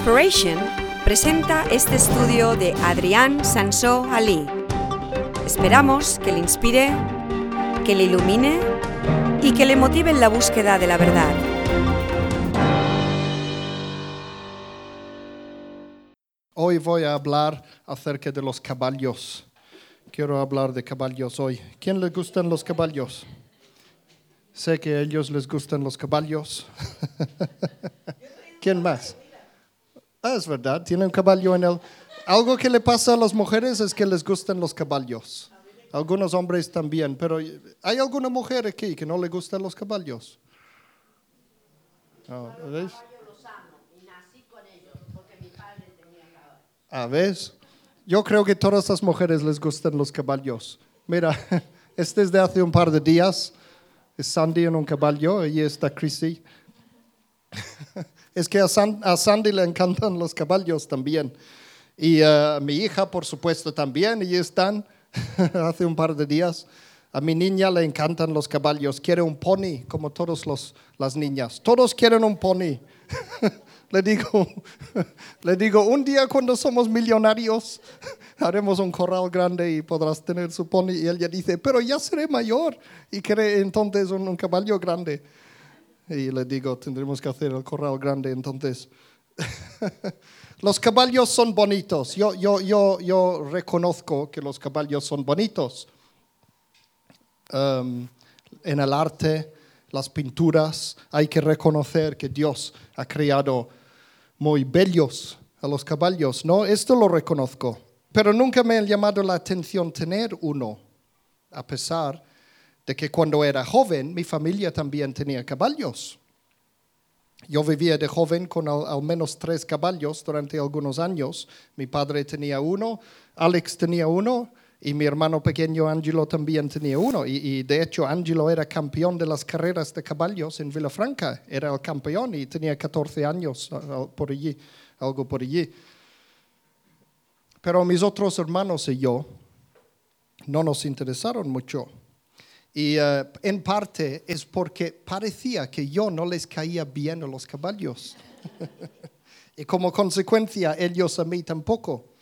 Inspiration presenta este estudio de Adrián Sansó Ali. Esperamos que le inspire, que le ilumine y que le motive en la búsqueda de la verdad. Hoy voy a hablar acerca de los caballos. Quiero hablar de caballos hoy. ¿Quién le gustan los caballos? Sé que a ellos les gustan los caballos. ¿Quién más? Ah, es verdad, tiene un caballo en el... Algo que le pasa a las mujeres es que les gustan los caballos. Algunos hombres también, pero ¿hay alguna mujer aquí que no le gustan los caballos? No, ¿ves? A ver, yo creo que todas las mujeres les gustan los caballos. Mira, este es de hace un par de días. Es Sandy en un caballo, y está Chrissy. Es que a, Sandy le encantan los caballos también. Y a mi hija, por supuesto, también. Y están hace un par de días. A mi niña le encantan los caballos. Quiere un pony, como todas las niñas. Todos quieren un pony. le, digo, le digo, un día cuando somos millonarios, haremos un corral grande y podrás tener su pony. Y ella dice, pero ya seré mayor y quiere entonces un caballo grande. Y le digo, tendremos que hacer el corral grande entonces. los caballos son bonitos. Yo, yo, yo, yo reconozco que los caballos son bonitos. Um, en el arte, las pinturas, hay que reconocer que Dios ha creado muy bellos a los caballos. No, esto lo reconozco. Pero nunca me ha llamado la atención tener uno, a pesar de que cuando era joven mi familia también tenía caballos. Yo vivía de joven con al, menos tres caballos durante algunos años. Mi padre tenía uno, Alex tenía uno y mi hermano pequeño Angelo también tenía uno. Y, de hecho Angelo era campeón de las carreras de caballos en Villafranca. Era el campeón y tenía 14 años por allí, algo por allí. Pero mis otros hermanos y yo no nos interesaron mucho. Y eh, en parte es porque parecía que yo no les caía bien a los caballos. y como consecuencia, ellos a mí tampoco.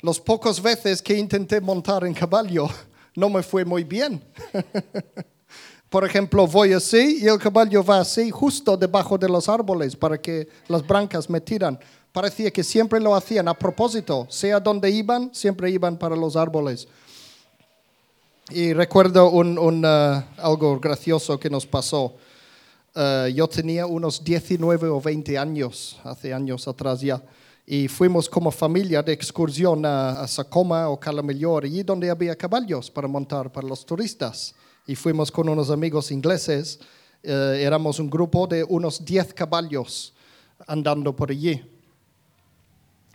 Los pocos veces que intenté montar en caballo, no me fue muy bien. Por ejemplo, voy así y el caballo va así, justo debajo de los árboles, para que las brancas me tiran. Parecía que siempre lo hacían a propósito, sea donde iban, siempre iban para los árboles. Y recuerdo un, uh, algo gracioso que nos pasó. Uh, yo tenía unos 19 o 20 años, hace años atrás ya, y fuimos como familia de excursión a, Sacoma o Calamellor, allí donde había caballos para montar para los turistas. Y fuimos con unos amigos ingleses, uh, éramos un grupo de unos 10 caballos andando por allí.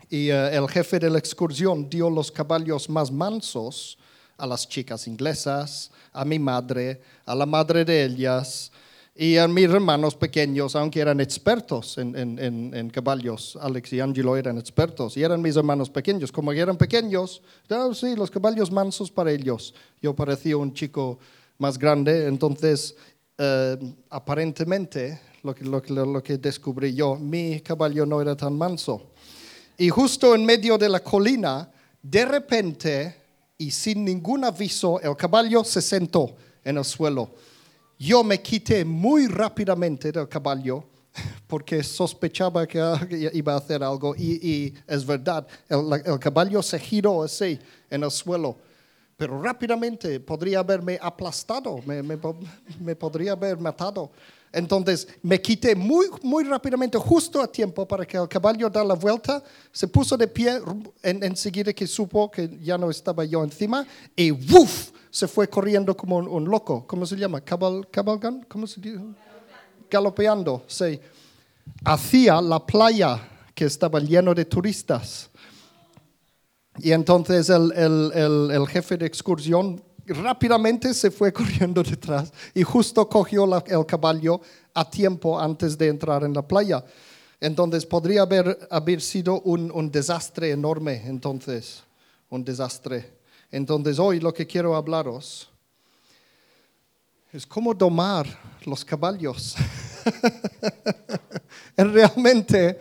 Y el jefe de la excursión dio los caballos más mansos a las chicas inglesas, a mi madre, a la madre de ellas y a mis hermanos pequeños, aunque eran expertos en, caballos. Alex y Angelo eran expertos y eran mis hermanos pequeños. Como eran pequeños, ah, sí, los caballos mansos para ellos. Yo parecía un chico más grande, entonces eh, aparentemente lo que descubrí yo, mi caballo no era tan manso. Y justo en medio de la colina, de repente y sin ningún aviso el caballo se sentó en el suelo. Yo me quité muy rápidamente del caballo porque sospechaba que iba a hacer algo y, es verdad, el, caballo se giró así en el suelo, pero rápidamente podría haberme aplastado, me, podría haber matado. Entonces me quité muy, muy rápidamente, justo a tiempo, para que el caballo da la vuelta, se puso de pie enseguida que supo que ya no estaba yo encima y ¡wuf! se fue corriendo como un, loco. ¿Cómo se llama? ¿Cabal, ¿Cabalgan? ¿Cómo se dice? Galopeando, sí. Hacia la playa que estaba lleno de turistas. Y entonces el, el, el jefe de excursión rápidamente se fue corriendo detrás y justo cogió el caballo a tiempo antes de entrar en la playa. Entonces podría haber, haber sido un, un, desastre enorme, entonces, un desastre. Entonces hoy lo que quiero hablaros es cómo domar los caballos. Realmente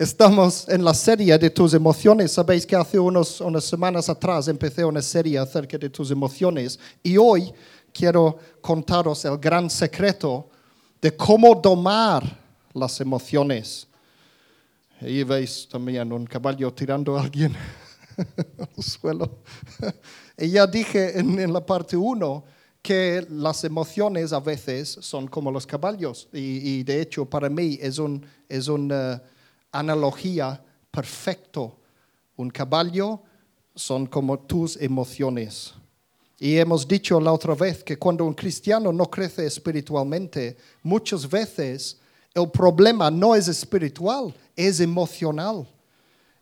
Estamos en la serie de tus emociones. Sabéis que hace unos, unas semanas atrás empecé una serie acerca de tus emociones y hoy quiero contaros el gran secreto de cómo domar las emociones. Ahí veis también un caballo tirando a alguien al suelo. y ya dije en, en la parte 1 que las emociones a veces son como los caballos y, y de hecho para mí es, un, es una analogía perfecto. Un caballo son como tus emociones. Y hemos dicho la otra vez que cuando un cristiano no crece espiritualmente, muchas veces el problema no es espiritual, es emocional.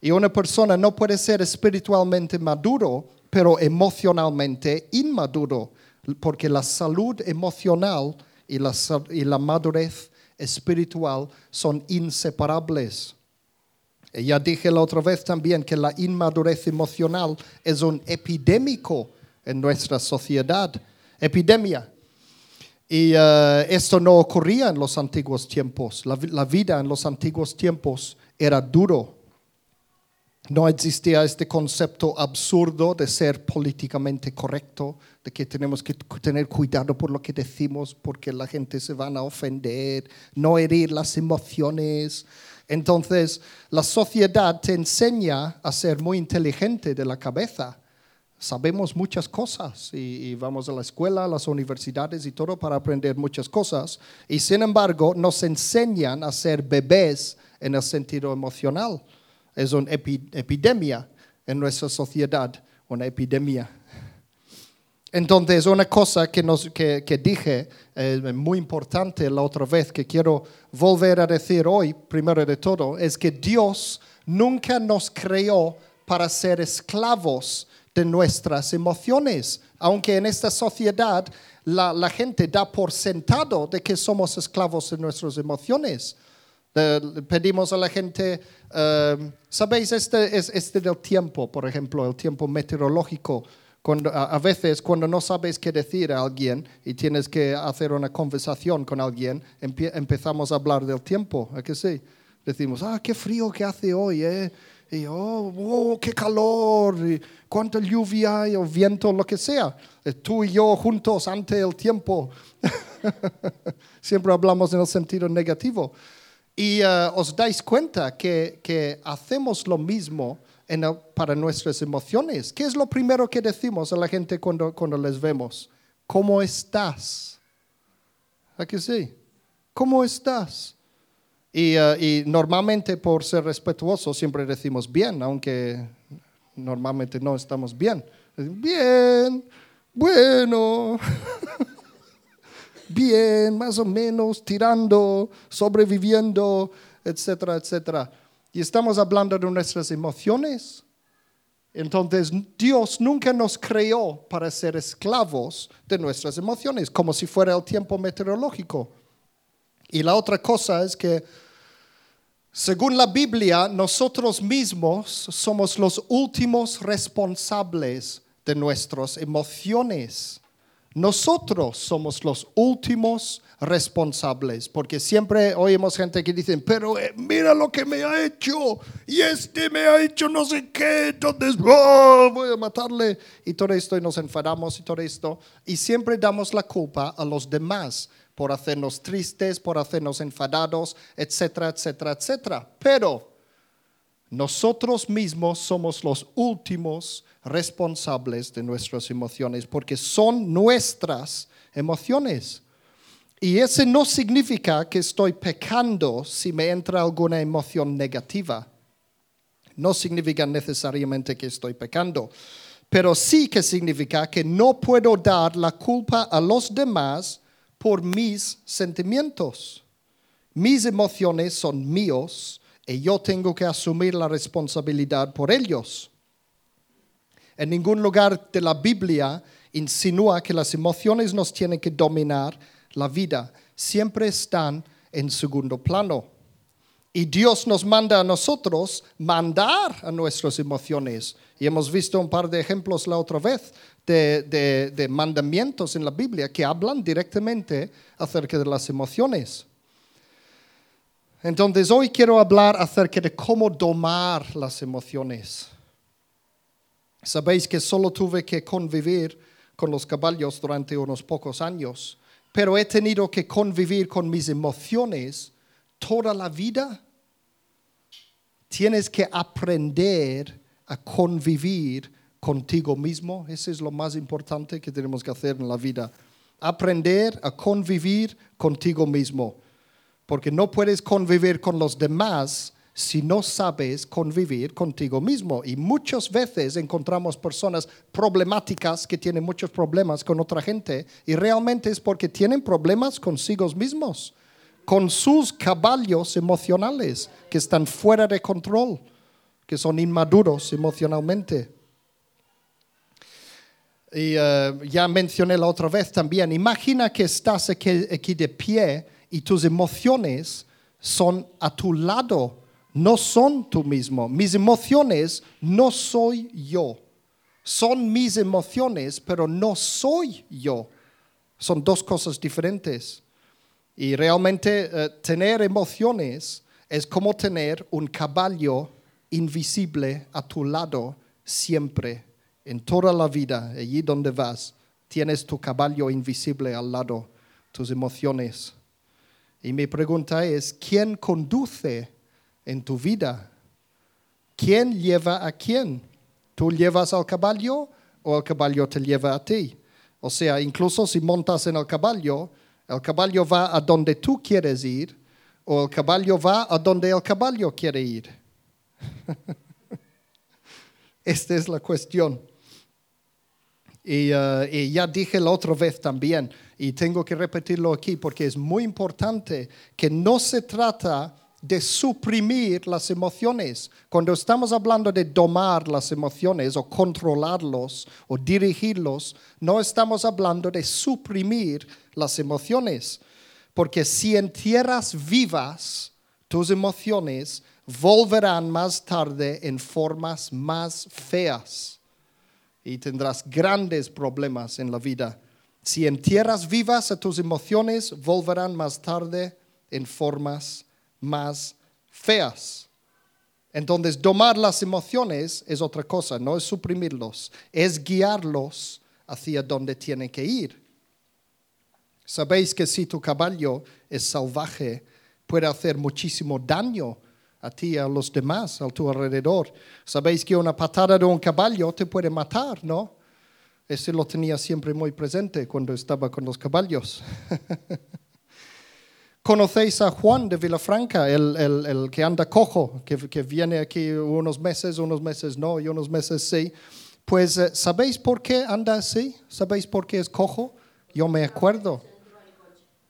Y una persona no puede ser espiritualmente maduro, pero emocionalmente inmaduro, porque la salud emocional y la, y la madurez espiritual son inseparables. Ya dije la otra vez también que la inmadurez emocional es un epidémico en nuestra sociedad, epidemia. Y uh, esto no ocurría en los antiguos tiempos. La, la, vida en los antiguos tiempos era duro. No existía este concepto absurdo de ser políticamente correcto, de que tenemos que tener cuidado por lo que decimos porque la gente se van a ofender, no herir las emociones. Entonces, la sociedad te enseña a ser muy inteligente de la cabeza. Sabemos muchas cosas y, vamos a la escuela, a las universidades y todo para aprender muchas cosas. Y sin embargo, nos enseñan a ser bebés en el sentido emocional. Es una epi epidemia en nuestra sociedad, una epidemia. Entonces, una cosa que, nos, que, que dije eh, muy importante la otra vez que quiero volver a decir hoy, primero de todo, es que Dios nunca nos creó para ser esclavos de nuestras emociones, aunque en esta sociedad la, la gente da por sentado de que somos esclavos de nuestras emociones. Uh, pedimos a la gente, uh, ¿sabéis? Este es este del tiempo, por ejemplo, el tiempo meteorológico a, veces cuando no sabes qué decir a alguien y tienes que hacer una conversación con alguien, empezamos a hablar del tiempo, ¿a que sí? Decimos, ah, qué frío que hace hoy, ¿eh? Y, oh, oh, qué calor, cuánta lluvia y o viento, lo que sea. Eh, tú y yo juntos ante el tiempo. Siempre hablamos en el sentido negativo. Y uh, os dais cuenta que, que hacemos lo mismo para nuestras emociones. ¿Qué es lo primero que decimos a la gente cuando, cuando les vemos? ¿Cómo estás? ¿A que sí? ¿Cómo estás? Y, uh, y, normalmente por ser respetuosos siempre decimos bien, aunque normalmente no estamos bien. Bien, bueno, bien, más o menos, tirando, sobreviviendo, etcétera, etcétera. Y estamos hablando de nuestras emociones. Entonces Dios nunca nos creó para ser esclavos de nuestras emociones, como si fuera el tiempo meteorológico. Y la otra cosa es que, según la Biblia, nosotros mismos somos los últimos responsables de nuestras emociones. Nosotros somos los últimos responsables, porque siempre oímos gente que dicen, pero eh, mira lo que me ha hecho, y este me ha hecho no sé qué, entonces oh, voy a matarle, y todo esto, y nos enfadamos y todo esto, y siempre damos la culpa a los demás por hacernos tristes, por hacernos enfadados, etcétera, etcétera, etcétera. Pero nosotros mismos somos los últimos responsables de nuestras emociones, porque son nuestras emociones. Y eso no significa que estoy pecando si me entra alguna emoción negativa. No significa necesariamente que estoy pecando, pero sí que significa que no puedo dar la culpa a los demás por mis sentimientos. Mis emociones son míos y yo tengo que asumir la responsabilidad por ellos. En ningún lugar de la Biblia insinúa que las emociones nos tienen que dominar la vida, siempre están en segundo plano. Y Dios nos manda a nosotros mandar a nuestras emociones. Y hemos visto un par de ejemplos la otra vez de, de, mandamientos en la Biblia que hablan directamente acerca de las emociones. Entonces hoy quiero hablar acerca de cómo domar las emociones. Sabéis que solo tuve que convivir con los caballos durante unos pocos años, pero he tenido que convivir con mis emociones toda la vida. Tienes que aprender a convivir contigo mismo. Eso es lo más importante que tenemos que hacer en la vida. Aprender a convivir contigo mismo. Porque no puedes convivir con los demás si no sabes convivir contigo mismo. Y muchas veces encontramos personas problemáticas que tienen muchos problemas con otra gente y realmente es porque tienen problemas consigo mismos, con sus caballos emocionales que están fuera de control, que son inmaduros emocionalmente. Y eh, ya mencioné la otra vez también, imagina que estás aquí de pie y tus emociones son a tu lado no son tú mismo. Mis emociones no soy yo. Son mis emociones, pero no soy yo. Son dos cosas diferentes. Y realmente eh, tener emociones es como tener un caballo invisible a tu lado siempre, en toda la vida, allí donde vas. Tienes tu caballo invisible al lado, tus emociones. Y mi pregunta es, ¿quién conduce en tu vida. ¿Quién lleva a quién? ¿Tú llevas al caballo o el caballo te lleva a ti? O sea, incluso si montas en el caballo, el caballo va a donde tú quieres ir o el caballo va a donde el caballo quiere ir. Esta es la cuestión. Y, uh, y, ya dije la otra vez también, y tengo que repetirlo aquí porque es muy importante que no se trata de suprimir las emociones. Cuando estamos hablando de domar las emociones o controlarlos o dirigirlos, no estamos hablando de suprimir las emociones. Porque si en tierras vivas tus emociones volverán más tarde en formas más feas y tendrás grandes problemas en la vida. Si en tierras vivas tus emociones volverán más tarde en formas más feas. Entonces, domar las emociones es otra cosa, no es suprimirlos, es guiarlos hacia donde tienen que ir. Sabéis que si tu caballo es salvaje, puede hacer muchísimo daño a ti y a los demás a tu alrededor. Sabéis que una patada de un caballo te puede matar, ¿no? Ese lo tenía siempre muy presente cuando estaba con los caballos. Conocéis a Juan de Vilafranca, el, que anda cojo, que, viene aquí unos meses, unos meses no, y unos meses sí. Pues, eh, ¿sabéis por qué anda así? ¿Sabéis por qué es cojo? Yo me acuerdo.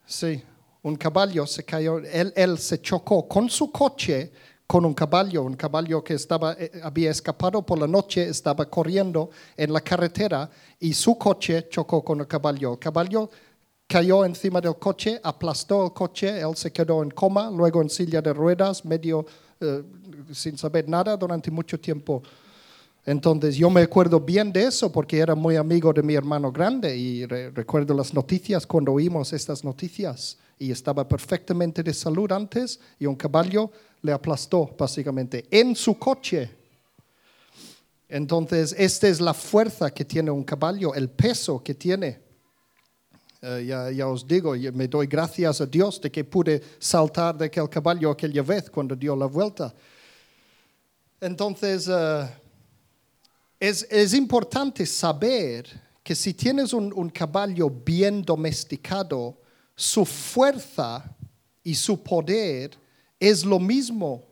Sí, un caballo se cayó, él, él se chocó con su coche con un caballo, un caballo que estaba, eh, había escapado por la noche, estaba corriendo en la carretera y su coche chocó con el caballo. El caballo cayó encima del coche, aplastó el coche, él se quedó en coma, luego en silla de ruedas, medio eh, sin saber nada durante mucho tiempo. Entonces yo me acuerdo bien de eso porque era muy amigo de mi hermano grande y recuerdo las noticias cuando oímos estas noticias y estaba perfectamente de salud antes y un caballo le aplastó básicamente en su coche. Entonces esta es la fuerza que tiene un caballo, el peso que tiene. Eh, ya, os digo, me doy gracias a Dios de que pude saltar de aquel caballo aquella vez cuando dio la vuelta. Entonces, eh, es, importante saber que si tienes un, un caballo bien domesticado, su fuerza y su poder es lo mismo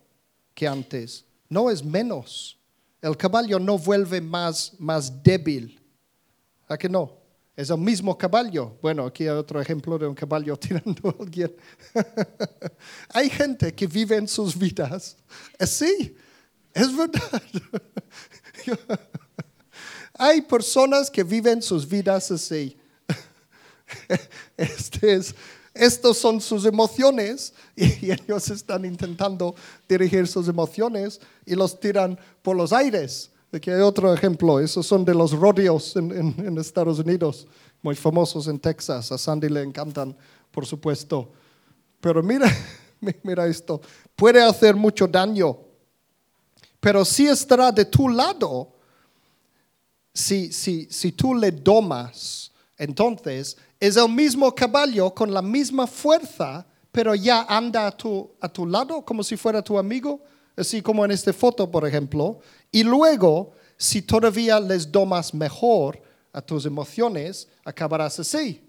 que antes, no es menos. El caballo no vuelve más, más débil. ¿A que no? Es el mismo caballo. Bueno, aquí hay otro ejemplo de un caballo tirando a alguien. hay gente que vive en sus vidas así. Es verdad. hay personas que viven sus vidas así. Este es, estos son sus emociones y ellos están intentando dirigir sus emociones y los tiran por los aires. Aquí hay otro ejemplo, esos son de los rodeos en, Estados Unidos, muy famosos en Texas. A Sandy le encantan, por supuesto. Pero mira, Mira esto, puede hacer mucho daño, pero si estará de tu lado, si, si, si tú le domas, entonces es el mismo caballo con la misma fuerza, pero ya anda a tu, a tu lado como si fuera tu amigo, así como en esta foto, por ejemplo. Y luego, si todavía les domas mejor a tus emociones, acabarás así.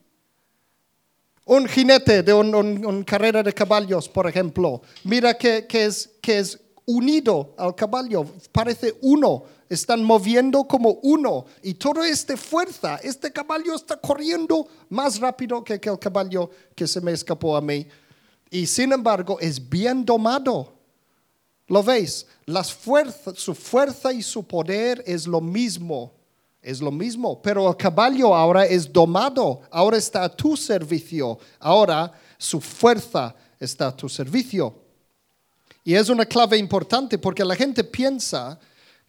Un jinete de una carrera de caballos, por ejemplo, mira que, es, que es unido al caballo, parece uno, están moviendo como uno y toda esta fuerza, este caballo está corriendo más rápido que el caballo que se me escapó a mí. Y sin embargo es bien domado. ¿Lo veis? Su fuerza y su poder es lo mismo es lo mismo, pero el caballo ahora es domado, ahora está a tu servicio, ahora su fuerza está a tu servicio. Y es una clave importante porque la gente piensa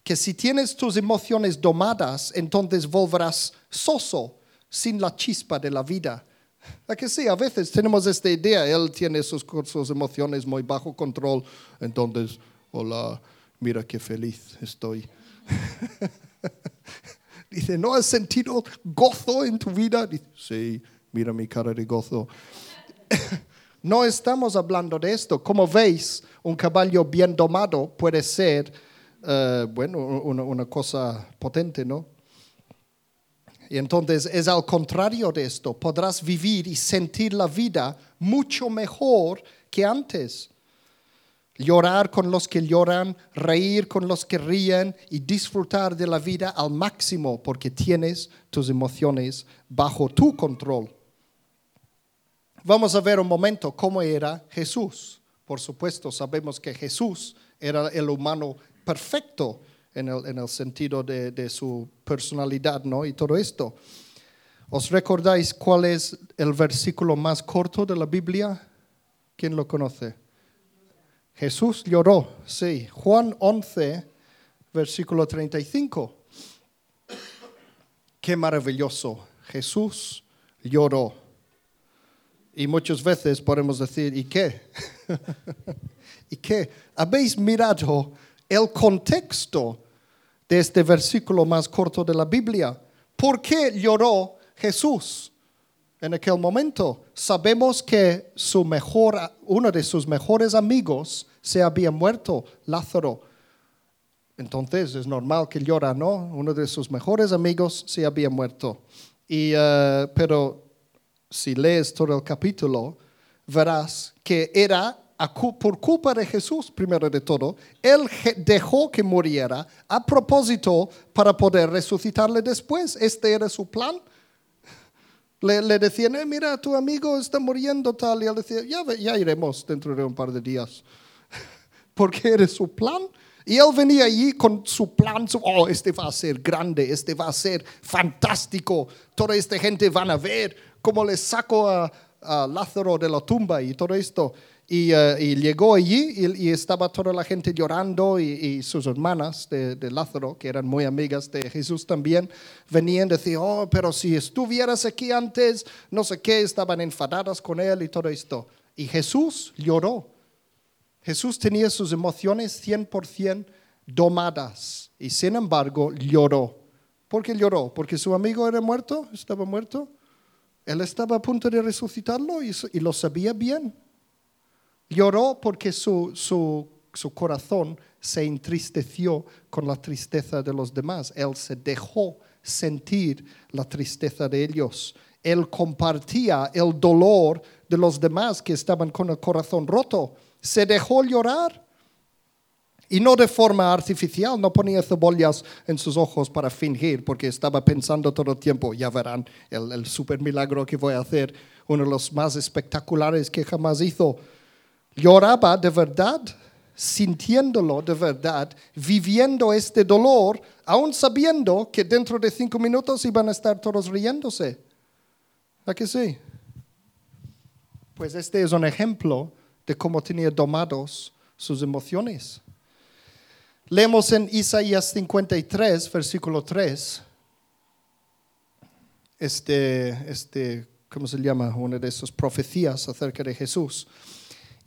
que si tienes tus emociones domadas, entonces volverás soso, sin la chispa de la vida. ¿A que sí? A veces tenemos esta idea, él tiene sus, sus emociones muy bajo control, entonces, hola, mira qué feliz estoy. Dice, ¿no has sentido gozo en tu vida? Dice, sí, mira mi cara de gozo. no estamos hablando de esto. Como veis, un caballo bien domado puede ser, eh, bueno, una cosa potente, ¿no? Y entonces es al contrario de esto. Podrás vivir y sentir la vida mucho mejor que antes llorar con los que lloran, reír con los que ríen y disfrutar de la vida al máximo porque tienes tus emociones bajo tu control. Vamos a ver un momento cómo era Jesús. Por supuesto, sabemos que Jesús era el humano perfecto en el, sentido de, de, su personalidad ¿no? y todo esto. ¿Os recordáis cuál es el versículo más corto de la Biblia? ¿Quién lo conoce? Jesús lloró, sí. Juan 11, versículo 35. Qué maravilloso. Jesús lloró. Y muchas veces podemos decir, ¿y qué? ¿Y qué? ¿Habéis mirado el contexto de este versículo más corto de la Biblia? ¿Por qué lloró Jesús? en aquel momento. Sabemos que uno de sus mejores amigos se había muerto, Lázaro. Entonces es normal que llora, ¿no? Uno de sus mejores amigos se había muerto. Y, eh, pero si lees todo el capítulo, verás que era por culpa de Jesús, primero de todo, Él dejó que muriera a propósito para poder resucitarle después. Este era su plan. Le, decían, eh, mira, tu amigo está muriendo tal. Y él decía, ya, ya iremos dentro de un par de días. Porque era su plan. Y él venía allí con su plan, oh, este va a ser grande, este va a ser fantástico. Toda esta gente van a ver cómo le saco a, a Lázaro de la tumba y todo esto. Eh, y, llegó allí y, estaba toda la gente llorando y, sus hermanas de, Lázaro, que eran muy amigas de Jesús también, venían y decían, oh, pero si estuvieras aquí antes, no sé qué, estaban enfadadas con él y todo esto. Y Jesús lloró. Jesús tenía sus emociones 100% domadas y sin embargo lloró. ¿Por qué lloró? ¿Porque su amigo era muerto? ¿Estaba muerto? Él estaba a punto de resucitarlo y lo sabía bien. Lloró porque su, su, corazón se entristeció con la tristeza de los demás. Él se dejó sentir la tristeza de ellos. Él compartía el dolor de los demás que estaban con el corazón roto. Se dejó llorar. Y no de forma artificial, no ponía cebollas en sus ojos para fingir, porque estaba pensando todo el tiempo, ya verán el, el super milagro que voy a hacer, uno de los más espectaculares que jamás hizo lloraba de verdad, sintiéndolo de verdad, viviendo este dolor, aún sabiendo que dentro de cinco minutos iban a estar todos riéndose. ¿A que sí? Pues este es un ejemplo de cómo tenía domados sus emociones. Leemos en Isaías 53, versículo 3, este, este, ¿cómo se llama? Una de esas profecías acerca de Jesús.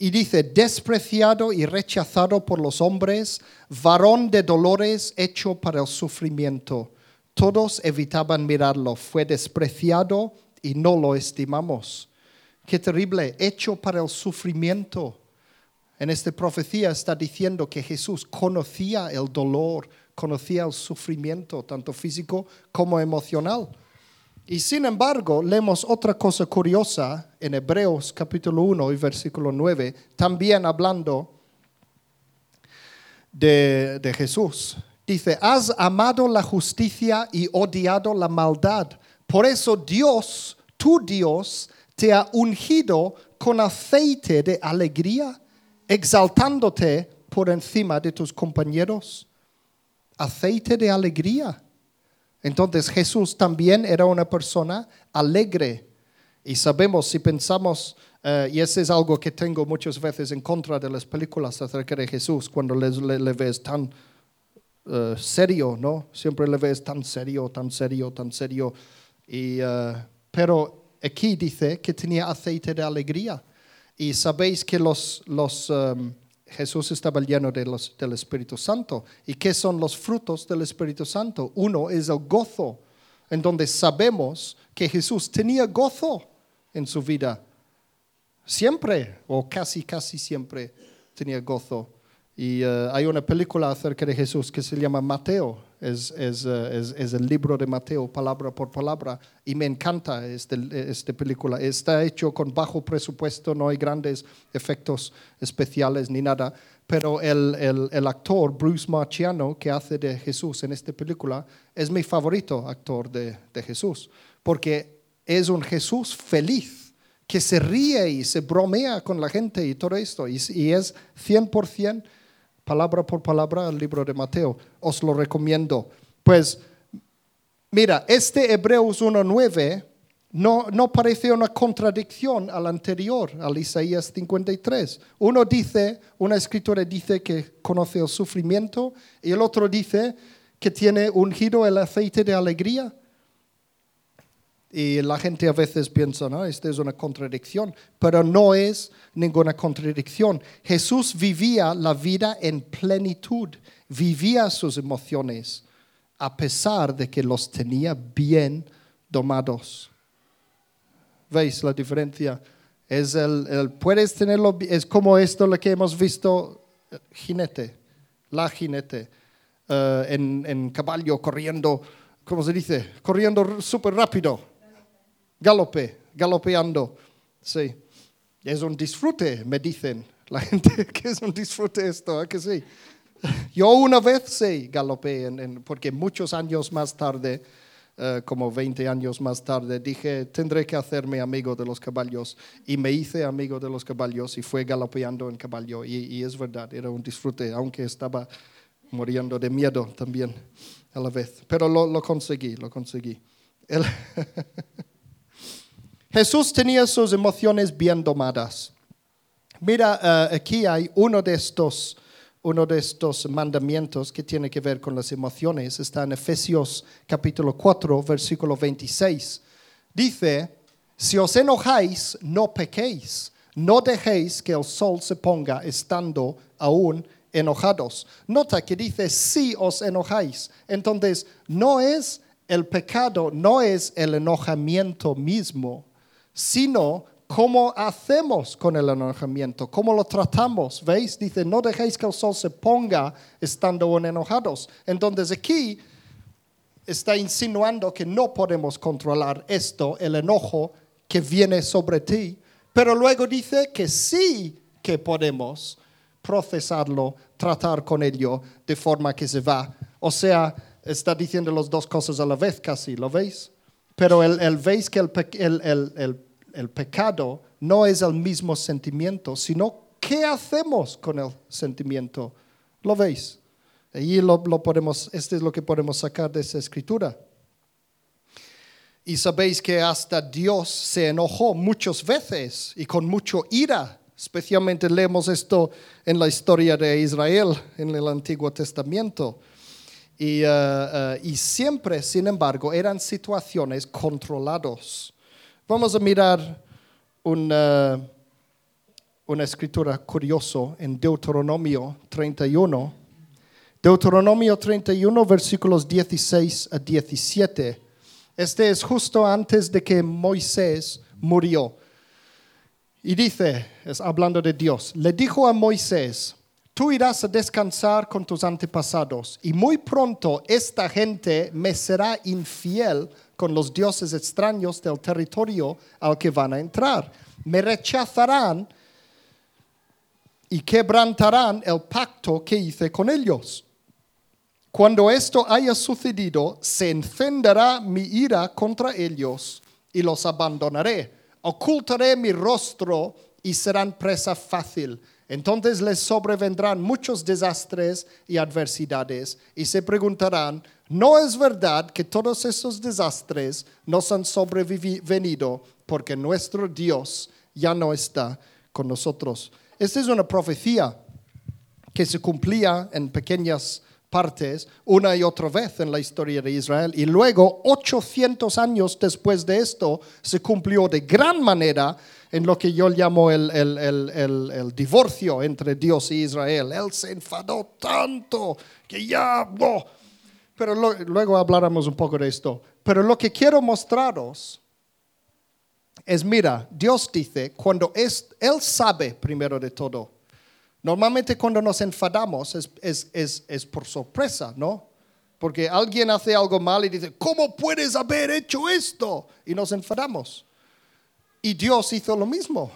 Y dice, despreciado y rechazado por los hombres, varón de dolores, hecho para el sufrimiento. Todos evitaban mirarlo, fue despreciado y no lo estimamos. Qué terrible, hecho para el sufrimiento. En esta profecía está diciendo que Jesús conocía el dolor, conocía el sufrimiento, tanto físico como emocional. Y sin embargo, leemos otra cosa curiosa en Hebreos capítulo 1 y versículo 9, también hablando de, de Jesús. Dice, has amado la justicia y odiado la maldad. Por eso Dios, tu Dios, te ha ungido con aceite de alegría, exaltándote por encima de tus compañeros. Aceite de alegría. Entonces Jesús también era una persona alegre. Y sabemos, si pensamos, eh, y eso es algo que tengo muchas veces en contra de las películas acerca de Jesús, cuando le, ves tan eh, serio, ¿no? Siempre le ves tan serio, tan serio, tan serio. Y, eh, pero aquí dice que tenía aceite de alegría. Y sabéis que los, los Jesús estaba lleno del Espíritu Santo. ¿Y qué son los frutos del Espíritu Santo? Uno es el gozo, en donde sabemos que Jesús tenía gozo en su vida. Siempre, o casi, casi siempre, tenía gozo. Y eh, hay una película acerca de Jesús que se llama Mateo. Es, es, eh, es, es, el libro de Mateo, palabra por palabra. Y me encanta esta este película. Está hecho con bajo presupuesto, no hay grandes efectos especiales ni nada. Pero el, el, el actor Bruce Marchiano, que hace de Jesús en esta película, es mi favorito actor de, de Jesús. Porque es un Jesús feliz que se ríe y se bromea con la gente y todo esto. Y, y es 100% palabra por palabra el libro de Mateo. Os lo recomiendo. Pues, mira, este Hebreos 1.9 no, no parece una contradicción al anterior, al Isaías 53. Uno dice, una escritura dice que conoce el sufrimiento y el otro dice que tiene ungido el aceite de alegría. Y la gente a veces piensa, no, esta es una contradicción, pero no es ninguna contradicción. Jesús vivía la vida en plenitud, vivía sus emociones, a pesar de que los tenía bien domados. ¿Veis la diferencia? Es el, puedes tenerlo, es como esto lo que hemos visto, jinete, la jinete, eh, en, en caballo corriendo, ¿cómo se dice? Corriendo súper rápido galope, galopeando. Sí. Es un disfrute, me dicen la gente que es un disfrute esto, que sí. Yo una vez sí galopé, porque muchos años más tarde, eh, como 20 años más tarde, dije, tendré que hacerme amigo de los caballos. Y me hice amigo de los caballos y fue galopeando en caballo. Y, es verdad, era un disfrute, aunque estaba muriendo de miedo también a la vez. Pero lo, conseguí, lo conseguí. Jesús tenía sus emociones bien domadas. Mira, eh, aquí hay uno de estos uno de estos mandamientos que tiene que ver con las emociones. Está en Efesios capítulo 4, versículo 26. Dice, si os enojáis, no pequéis. No dejéis que el sol se ponga estando aún enojados. Nota que dice, si os enojáis. Entonces, no es el pecado, no es el enojamiento mismo sino cómo hacemos con el enojamiento, cómo lo tratamos. ¿Veis? Dice, no dejéis que el sol se ponga estando enojados. Entonces aquí está insinuando que no podemos controlar esto, el enojo que viene sobre ti, pero luego dice que sí que podemos procesarlo, tratar con ello de forma que se va. O sea, está diciendo las dos cosas a la vez casi, ¿lo veis? Pero el, veis que el, pecado no es el mismo sentimiento, sino qué hacemos con el sentimiento. ¿Lo veis? Y lo, lo podemos, este es lo que podemos sacar de esa escritura. Y sabéis que hasta Dios se enojó muchas veces y con mucho ira. Especialmente leemos esto en la historia de Israel en el Antiguo Testamento. Y, eh, eh, y, siempre, sin embargo, eran situaciones controladas. Vamos a mirar un, eh, una escritura curiosa en Deuteronomio 31. Deuteronomio 31, versículos 16 a 17. Este es justo antes de que Moisés murió. Y dice, es hablando de Dios, le dijo a Moisés, tú irás a descansar con tus antepasados y muy pronto esta gente me será infiel con los dioses extraños del territorio al que van a entrar. Me rechazarán y quebrantarán el pacto que hice con ellos. Cuando esto haya sucedido, se encenderá mi ira contra ellos y los abandonaré ocultaré mi rostro y serán presa fácil. Entonces les sobrevendrán muchos desastres y adversidades y se preguntarán, ¿no es verdad que todos esos desastres nos han sobrevenido porque nuestro Dios ya no está con nosotros? Esta es una profecía que se cumplía en pequeñas partes una y otra vez en la historia de Israel. Y luego, 800 años después de esto, se cumplió de gran manera en lo que yo llamo el, el, divorcio entre Dios y Israel. Él se enfadó tanto que ya... Pero luego hablaremos un poco de esto. Pero lo que quiero mostraros es, mira, Dios dice, cuando es, Él sabe primero de todo, Normalmente cuando nos enfadamos es, por sorpresa, ¿no? Porque alguien hace algo mal y dice, ¿cómo puedes haber hecho esto? Y nos enfadamos. Y Dios hizo lo mismo.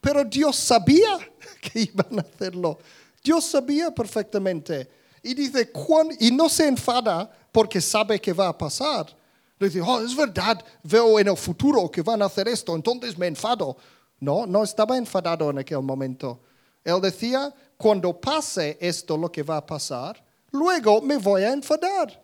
Pero Dios sabía que iban a hacerlo. Dios sabía perfectamente. Y dice, y no se enfada porque sabe que va a pasar. Dice, oh, es verdad, veo en el futuro que van a hacer esto, entonces me enfado. No, no estaba enfadado en aquel momento. Él decía, cuando pase esto lo que va a pasar, luego me voy a enfadar.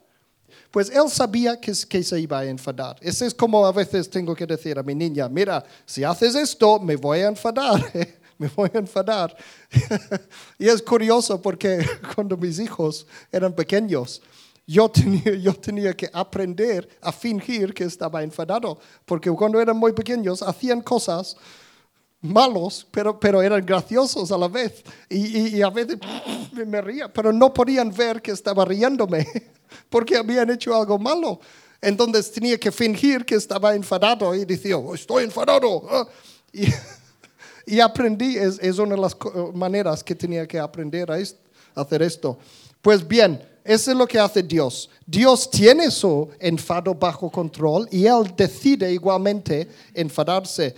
Pues él sabía que, se iba a enfadar. Eso es como a veces tengo que decir a mi niña, mira, si haces esto, me voy a enfadar. me voy a enfadar. y es curioso porque cuando mis hijos eran pequeños, yo tenía, yo tenía que aprender a fingir que estaba enfadado, porque cuando eran muy pequeños hacían cosas malos, pero, pero eran graciosos a la vez. Y, a veces me ría, pero no podían ver que estaba riéndome porque habían hecho algo malo. Entonces tenía que fingir que estaba enfadado y decía, oh, estoy enfadado. Ah, y, y aprendí, es, es, una de las maneras que tenía que aprender a, a hacer esto. Pues bien, eso es lo que hace Dios. Dios tiene su enfado bajo control y Él decide igualmente enfadarse.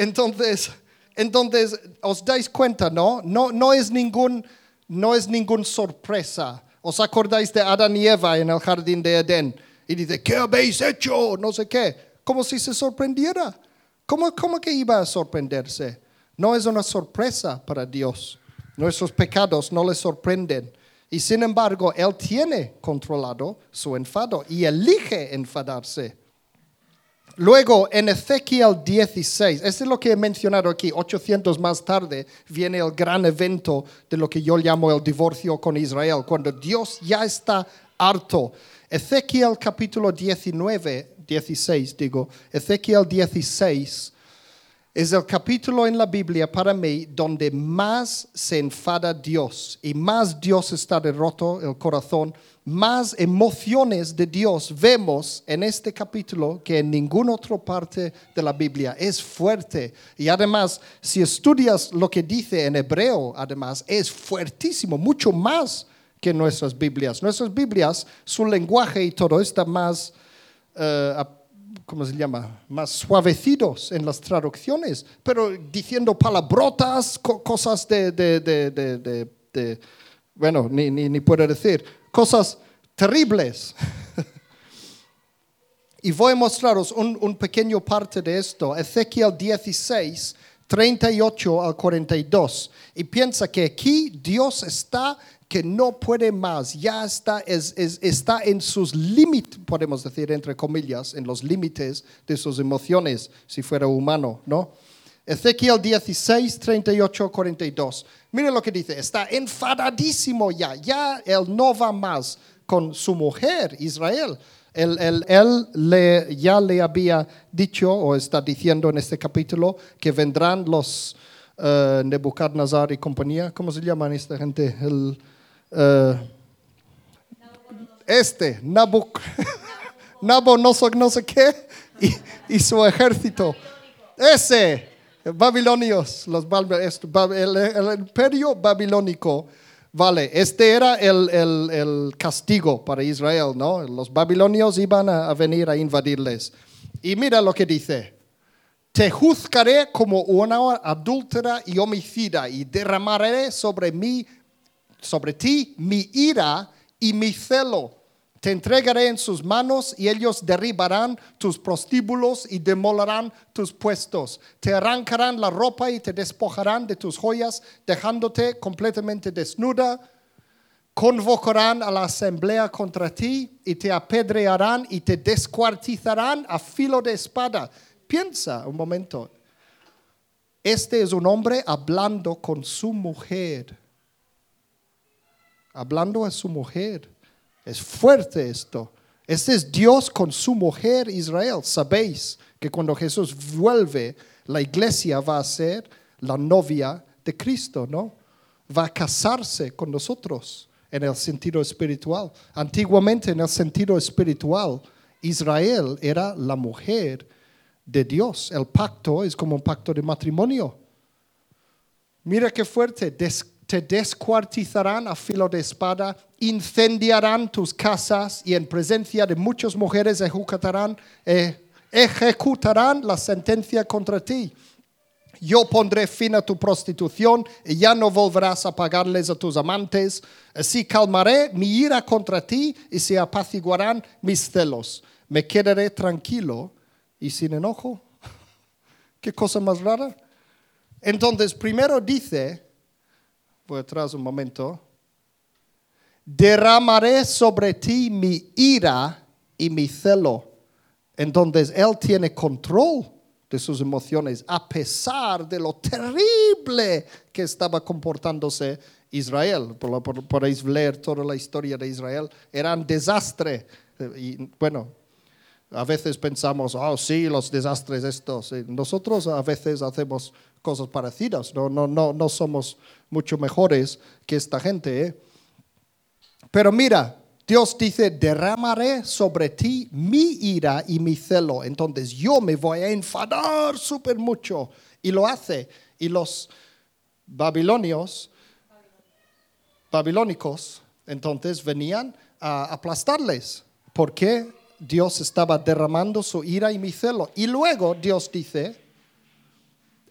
Entonces, entonces os dais cuenta, ¿no? No, no es ningún, no es ningún sorpresa. ¿Os acordáis de Adán y Eva en el jardín de Edén? Y dice, ¿qué habéis hecho? No sé qué. Como si se sorprendiera. ¿Cómo, cómo que iba a sorprenderse? No es una sorpresa para Dios. Nuestros pecados no le sorprenden. Y sin embargo, Él tiene controlado su enfado y elige enfadarse. Luego en Ezequiel 16, este es lo que he mencionado aquí, 800 más tarde viene el gran evento de lo que yo llamo el divorcio con Israel, cuando Dios ya está harto. Ezequiel capítulo 19, 16 digo, Ezequiel 16 es el capítulo en la Biblia para mí donde más se enfada Dios y más Dios está derroto el corazón más emociones de Dios vemos en este capítulo que en ninguna otra parte de la Biblia. Es fuerte. Y además, si estudias lo que dice en hebreo, además, es fuertísimo, mucho más que nuestras Biblias. Nuestras Biblias, su lenguaje y todo está más, uh, ¿cómo se llama? Más suavecidos en las traducciones, pero diciendo palabrotas, cosas de, de, de, bueno, ni, ni, ni puedo decir cosas terribles. y voy a mostraros un, un, pequeño parte de esto. Ezequiel 16, 38 al 42. Y piensa que aquí Dios está que no puede más, ya está, es, está en sus límites, podemos decir entre comillas, en los límites de sus emociones, si fuera humano, ¿no? Ezequiel 16, 38, 42. Miren lo que dice, está enfadadísimo ya, ya él no va más con su mujer, Israel. Él, él, le, ya le había dicho, o está diciendo en este capítulo, que vendrán los, eh, Nebuchadnezzar y compañía. ¿Cómo se llaman esta gente? El, eh, este, Nabuc, Nabo no sé, no sé qué, y, y su ejército. Ese, babilonios, los, el, imperio babilónico. Vale, este era el, el- el castigo para Israel, ¿no? Los babilonios iban a, a venir a invadirles. Y mira lo que dice. Te juzgaré como una adúltera y homicida y derramaré sobre mí, sobre ti mi ira y mi celo. Te entregaré en sus manos y ellos derribarán tus prostíbulos y demolerán tus puestos. Te arrancarán la ropa y te despojarán de tus joyas, dejándote completamente desnuda. Convocarán a la asamblea contra ti y te apedrearán y te descuartizarán a filo de espada. Piensa un momento. Este es un hombre hablando con su mujer. Hablando a su mujer. Es fuerte esto. Este es Dios con su mujer Israel. Sabéis que cuando Jesús vuelve, la iglesia va a ser la novia de Cristo, ¿no? Va a casarse con nosotros en el sentido espiritual. Antiguamente en el sentido espiritual, Israel era la mujer de Dios. El pacto es como un pacto de matrimonio. Mira qué fuerte. Des- te descuartizarán a filo de espada, incendiarán tus casas y en presencia de muchas mujeres ejecutarán, eh, ejecutarán la sentencia contra ti. Yo pondré fin a tu prostitución y ya no volverás a pagarles a tus amantes. Así calmaré mi ira contra ti y se apaciguarán mis celos. Me quedaré tranquilo y sin enojo. ¿Qué cosa más rara? Entonces, primero dice, voy atrás un momento, derramaré sobre ti mi ira y mi celo. Entonces, Él tiene control de sus emociones, a pesar de lo terrible que estaba comportándose Israel. Podéis leer toda la historia de Israel. Era un desastre. Y bueno, a veces pensamos, oh, sí, los desastres estos. Nosotros a veces hacemos cosas parecidas. No, no, no, no somos mucho mejores que esta gente. ¿eh? Pero mira, Dios dice, derramaré sobre ti mi ira y mi celo. Entonces yo me voy a enfadar súper mucho. Y lo hace. Y los babilonios, babilónicos, entonces venían a aplastarles. Porque Dios estaba derramando su ira y mi celo. Y luego Dios dice,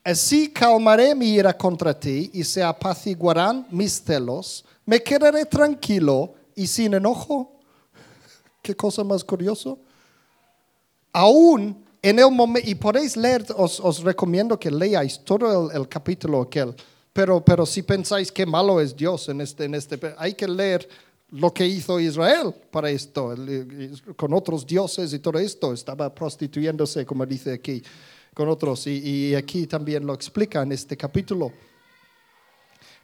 Así calmaré mi ira contra ti y se apaciguarán mis celos. Me quedaré tranquilo y sin enojo. Qué cosa más curioso. Aún en el momento, y podéis leer, os, os recomiendo que leáis todo el, el capítulo aquel, pero, pero si pensáis que malo es Dios en este, en este, hay que leer lo que hizo Israel para esto, con otros dioses y todo esto, estaba prostituyéndose, como dice aquí, con otros, y, aquí también lo explica en este capítulo.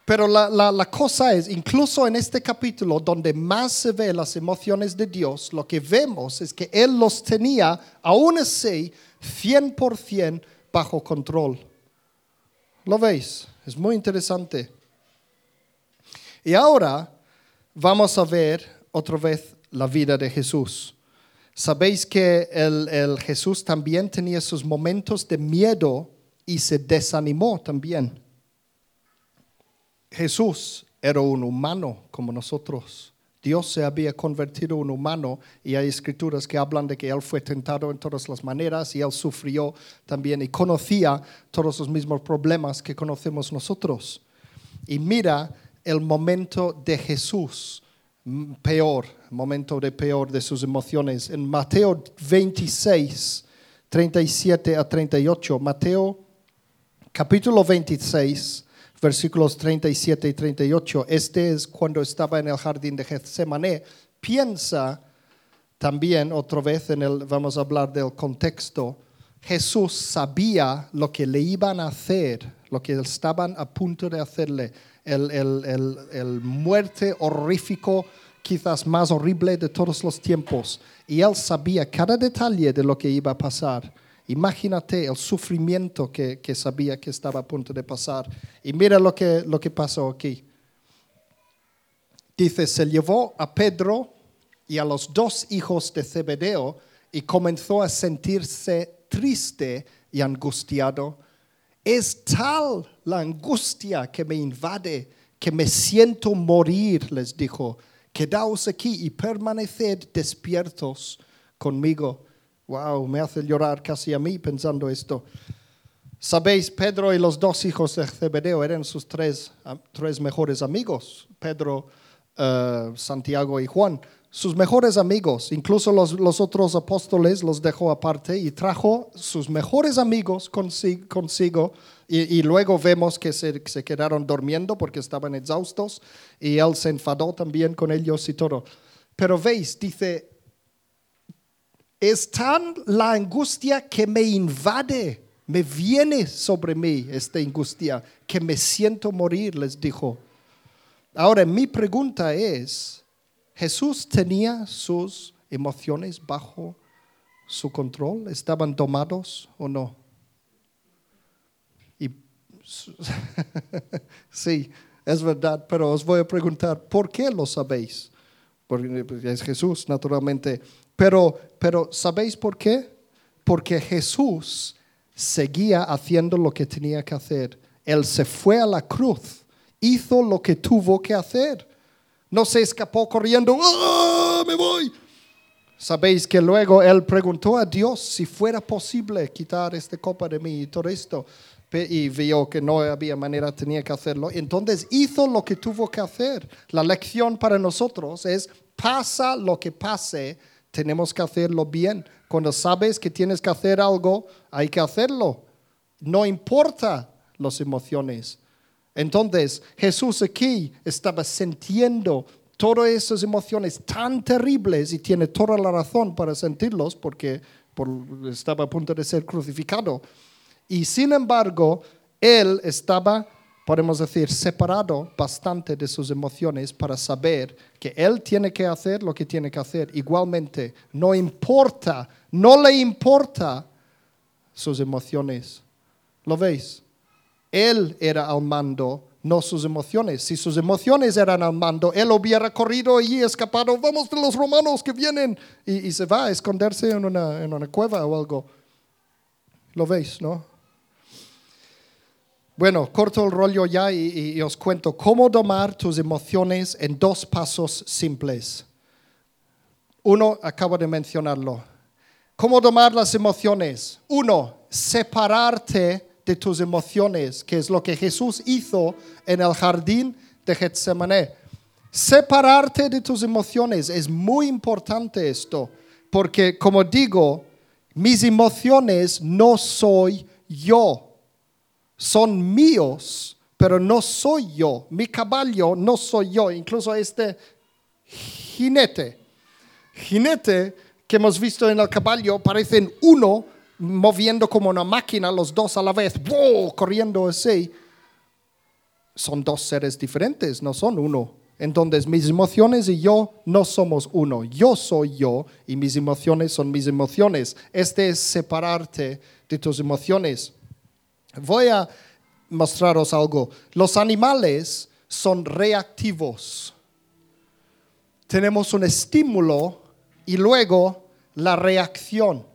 Pero la, la- la cosa es, incluso en este capítulo, donde más se ve las emociones de Dios, lo que vemos es que Él los tenía, aún así, 100% bajo control. ¿Lo veis? Es muy interesante. Y ahora vamos a ver otra vez la vida de Jesús. Sabéis que el, el Jesús también tenía sus momentos de miedo y se desanimó también. Jesús era un humano como nosotros. Dios se había convertido en humano y hay escrituras que hablan de que Él fue tentado en todas las maneras y Él sufrió también y conocía todos los mismos problemas que conocemos nosotros. Y mira el momento de Jesús, mm, peor, momento de peor de sus emociones. En Mateo 26, 37 a 38, Mateo capítulo 26, versículos 37 y 38. Este es cuando estaba en el jardín de Getsemaní. Piensa también otra vez en el, vamos a hablar del contexto. Jesús sabía lo que le iban a hacer, lo que estaban a punto de hacerle, el, el, el, el muerte horrífico, quizás más horrible de todos los tiempos. Y él sabía cada detalle de lo que iba a pasar. Imagínate el sufrimiento que, que sabía que estaba a punto de pasar. Y mira lo que, lo que pasó aquí. Dice, se llevó a Pedro y a los dos hijos de Zebedeo y comenzó a sentirse triste y angustiado. Es tal la angustia que me invade que me siento morir, les dijo. Quedaos aquí y permaneced despiertos conmigo. Wow, me hace llorar casi a mí pensando esto. Sabéis, Pedro y los dos hijos de Zebedeo eran sus tres, tres mejores amigos, Pedro, eh, Santiago y Juan sus mejores amigos, incluso los, otros apóstoles los dejó aparte y trajo sus mejores amigos consigo, y, luego vemos que se, se, quedaron durmiendo porque estaban exhaustos y él se enfadó también con ellos y todo. Pero veis, dice, es tan la angustia que me invade, me viene sobre mí esta angustia, que me siento morir, les dijo. Ahora, mi pregunta es, Jesús tenía sus emociones bajo su control, estaban tomados o no. Y sí, es verdad, pero os voy a preguntar, ¿por qué lo sabéis? Porque es Jesús, naturalmente. Pero, pero ¿sabéis por qué? Porque Jesús seguía haciendo lo que tenía que hacer. Él se fue a la cruz, hizo lo que tuvo que hacer. No se escapó corriendo, ¡Ah, me voy! Sabéis que luego él preguntó a Dios si fuera posible quitar esta copa de mí y todo esto. Y vio que no había manera, tenía que hacerlo. Entonces hizo lo que tuvo que hacer. La lección para nosotros es, pasa lo que pase, tenemos que hacerlo bien. Cuando sabes que tienes que hacer algo, hay que hacerlo. No importa las emociones. Entonces Jesús aquí estaba sintiendo todas esas emociones tan terribles y tiene toda la razón para sentirlos porque estaba a punto de ser crucificado. Y sin embargo, él estaba, podemos decir, separado bastante de sus emociones para saber que él tiene que hacer lo que tiene que hacer. Igualmente, no importa, no le importa sus emociones. ¿Lo veis? Él era al mando, no sus emociones. Si sus emociones eran al mando, él hubiera corrido y escapado, vamos de los romanos que vienen, y, se va a esconderse en una, en una cueva o algo. ¿Lo veis, no? Bueno, corto el rollo ya y, y, os cuento cómo domar tus emociones en dos pasos simples. Uno, acabo de mencionarlo. ¿Cómo domar las emociones? Uno, separarte de tus emociones, que es lo que Jesús hizo en el jardín de Getsemaní. Separarte de tus emociones es muy importante esto, porque como digo, mis emociones no soy yo, son míos, pero no soy yo. Mi caballo no soy yo, incluso este jinete. Jinete que hemos visto en el caballo parecen uno, moviendo como una máquina los dos a la vez, corriendo así, son dos seres diferentes, no son uno. Entonces mis emociones y yo no somos uno. Yo soy yo y mis emociones son mis emociones. Este es separarte de tus emociones. Voy a mostraros algo. Los animales son reactivos. Tenemos un estímulo y luego la reacción.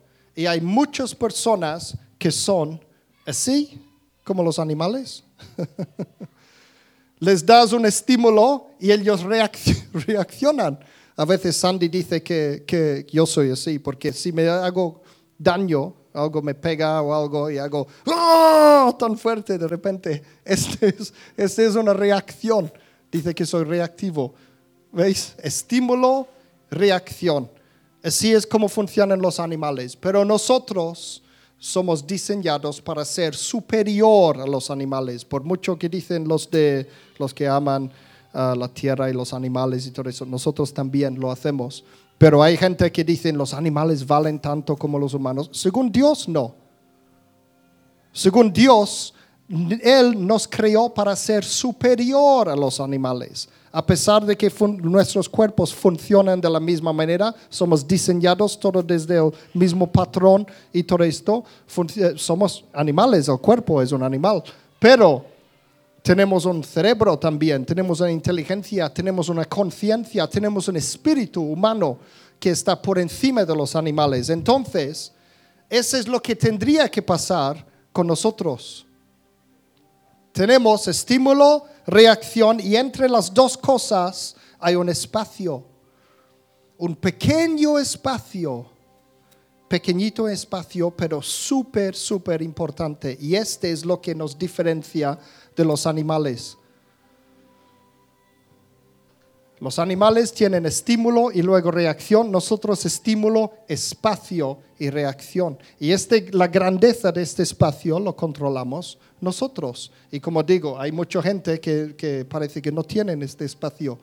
Y hay muchas personas que son así como los animales. Les das un estímulo y ellos reaccionan. A veces Sandy dice que, yo soy así, porque si me hago daño, algo me pega o algo y hago ¡Oh! tan fuerte de repente, esta es, este es una reacción. Dice que soy reactivo. ¿Veis? Estímulo, reacción. Así es como funcionan los animales. Pero nosotros somos diseñados para ser superior a los animales. Por mucho que dicen los, de, los que aman la tierra y los animales y todo eso, nosotros también lo hacemos. Pero hay gente que dice los animales valen tanto como los humanos. Según Dios, no. Según Dios, Él nos creó para ser superior a los animales. A pesar de que nuestros cuerpos funcionan de la misma manera, somos diseñados todos desde el mismo patrón y todo esto, func- somos animales, el cuerpo es un animal, pero tenemos un cerebro también, tenemos una inteligencia, tenemos una conciencia, tenemos un espíritu humano que está por encima de los animales. Entonces, eso es lo que tendría que pasar con nosotros. Tenemos estímulo, reacción y entre las dos cosas hay un espacio, un pequeño espacio, pequeñito espacio, pero súper, súper importante. Y este es lo que nos diferencia de los animales. Los animales tienen estímulo y luego reacción, nosotros estímulo, espacio y reacción. Y este, la grandeza de este espacio lo controlamos nosotros. Y como digo, hay mucha gente que, que parece que no tienen este espacio,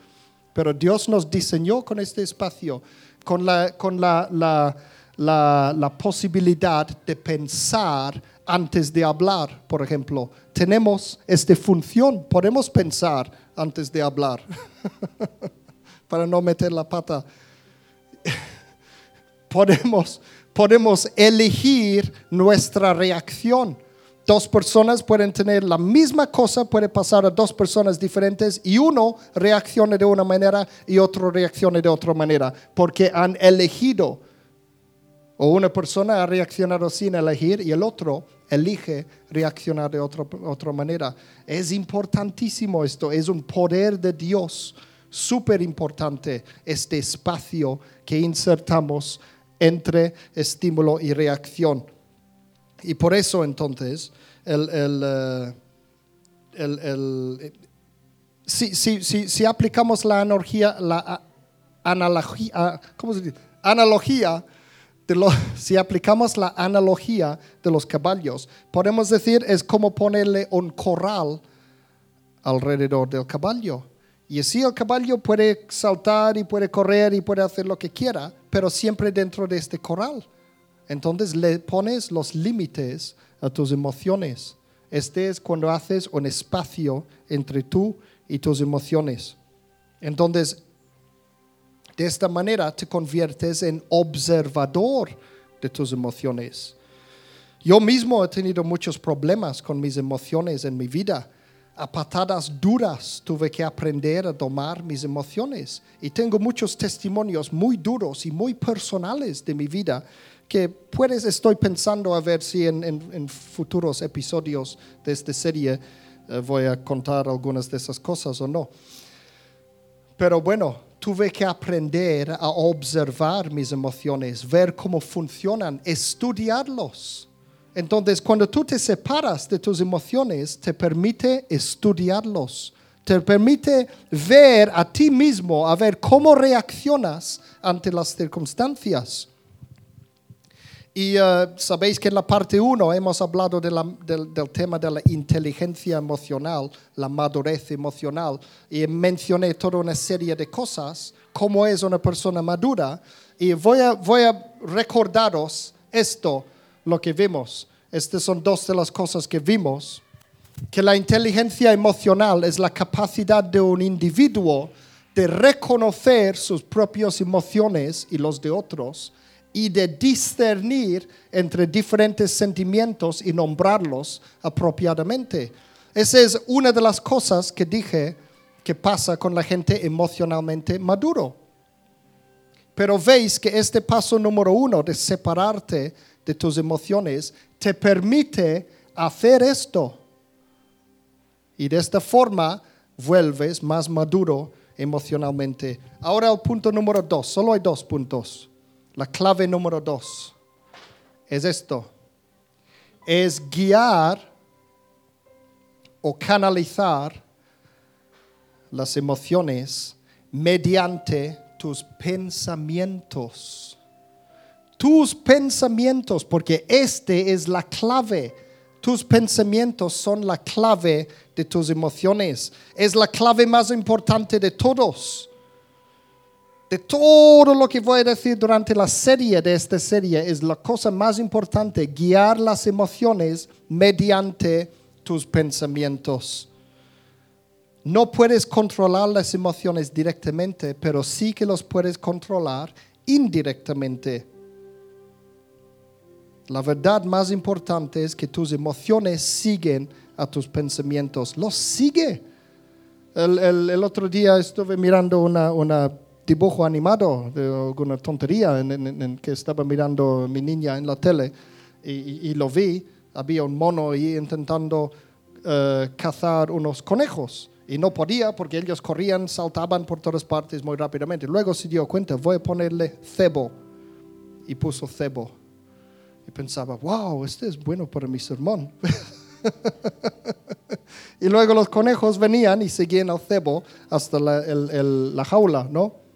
pero Dios nos diseñó con este espacio, con la, con la, la, la, la posibilidad de pensar antes de hablar, por ejemplo. Tenemos esta función, podemos pensar antes de hablar, para no meter la pata. Podemos, podemos elegir nuestra reacción. Dos personas pueden tener la misma cosa, puede pasar a dos personas diferentes y uno reacciona de una manera y otro reacciona de otra manera, porque han elegido o una persona ha reaccionado sin elegir y el otro elige reaccionar de otra, otra manera. Es importantísimo esto, es un poder de Dios súper importante este espacio que insertamos entre estímulo y reacción. Y por eso entonces, el, el, eh, el- si, si- si- si aplicamos la la analogía, ¿cómo se dice? Analogía si aplicamos la analogía de los caballos, podemos decir es como ponerle un corral alrededor del caballo. Y así el caballo puede saltar y puede correr y puede hacer lo que quiera, pero siempre dentro de este corral. Entonces le pones los límites a tus emociones. Este es cuando haces un espacio entre tú y tus emociones. Entonces, de esta manera te conviertes en observador de tus emociones. Yo mismo he tenido muchos problemas con mis emociones en mi vida. A patadas duras tuve que aprender a domar mis emociones. Y tengo muchos testimonios muy duros y muy personales de mi vida que puedes, estoy pensando a ver si en, futuros episodios de esta serie eh, voy a contar algunas de esas cosas o no. Pero bueno, tuve que aprender a observar mis emociones, ver cómo funcionan, estudiarlos. Entonces, cuando tú te separas de tus emociones, te permite estudiarlos, te permite ver a ti mismo, a ver cómo reaccionas ante las circunstancias. Y eh, sabéis que en la parte 1 hemos hablado de la- del, del tema de la inteligencia emocional, la madurez emocional, y mencioné toda una serie de cosas, cómo es una persona madura, y voy a, voy a recordaros esto, lo que vimos. Estas son dos de las cosas que vimos, que la inteligencia emocional es la capacidad de un individuo de reconocer sus propias emociones y los de otros y de discernir entre diferentes sentimientos y nombrarlos apropiadamente. Esa es una de las cosas que dije que pasa con la gente emocionalmente maduro. Pero veis que este paso número uno de separarte de tus emociones te permite hacer esto. Y de esta forma vuelves más maduro emocionalmente. Ahora el punto número dos. Solo hay dos puntos. La clave número dos es esto. Es guiar o canalizar las emociones mediante tus pensamientos. Tus pensamientos, porque este es la clave. Tus pensamientos son la clave de tus emociones. Es la clave más importante de todos. De todo lo que voy a decir durante la serie de esta serie es la cosa más importante, guiar las emociones mediante tus pensamientos. No puedes controlar las emociones directamente, pero sí que los puedes controlar indirectamente. La verdad más importante es que tus emociones siguen a tus pensamientos. Los sigue. El, otro día estuve mirando un dibujo animado de alguna tontería en, que estaba mirando mi niña en la tele y, lo vi. Había un mono ahí intentando eh, cazar unos conejos y no podía porque ellos corrían, saltaban por todas partes muy rápidamente. Luego se dio cuenta, voy a ponerle cebo y puso cebo. Y pensaba, wow, este es bueno para mi sermón. y luego los conejos venían y seguían al cebo hasta la, la jaula, ¿no?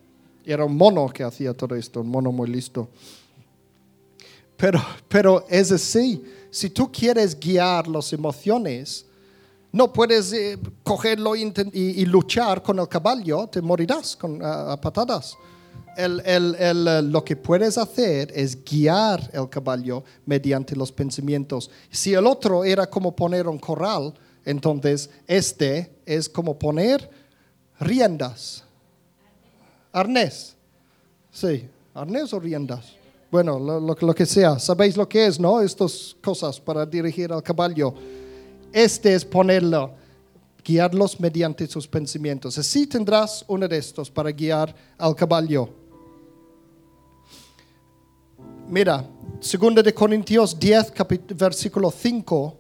Era un mono que hacía todo esto, un mono muy listo. Pero, pero es así, si tú quieres guiar las emociones, no puedes eh, cogerlo y, luchar con el caballo, te morirás con, a, patadas. Eh, lo que puedes hacer es guiar el caballo mediante los pensamientos. Si el otro era como poner un corral, entonces este es como poner riendas. Arnés. Sí, arnés o riendas. Bueno, lo, lo que sea. Sabéis lo que es, ¿no? Estas cosas para dirigir al caballo. Este es ponerlo, guiarlos mediante sus pensamientos. Así tendrás uno de estos para guiar al caballo. Mira, 2 de Corintios 10, versículo 5,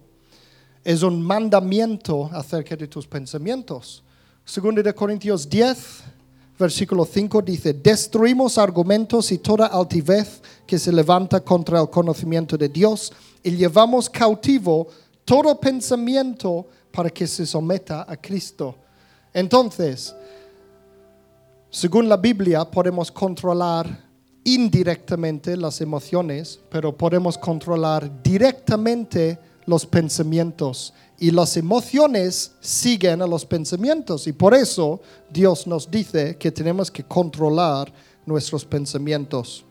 es un mandamiento acerca de tus pensamientos. 2 de Corintios 10, versículo 5 dice, destruimos argumentos y toda altivez que se levanta contra el conocimiento de Dios y llevamos cautivo todo pensamiento para que se someta a Cristo. Entonces, según la Biblia, podemos controlar indirectamente las emociones, pero podemos controlar directamente los pensamientos. Y las emociones siguen a los pensamientos. Y por eso Dios nos dice que tenemos que controlar nuestros pensamientos.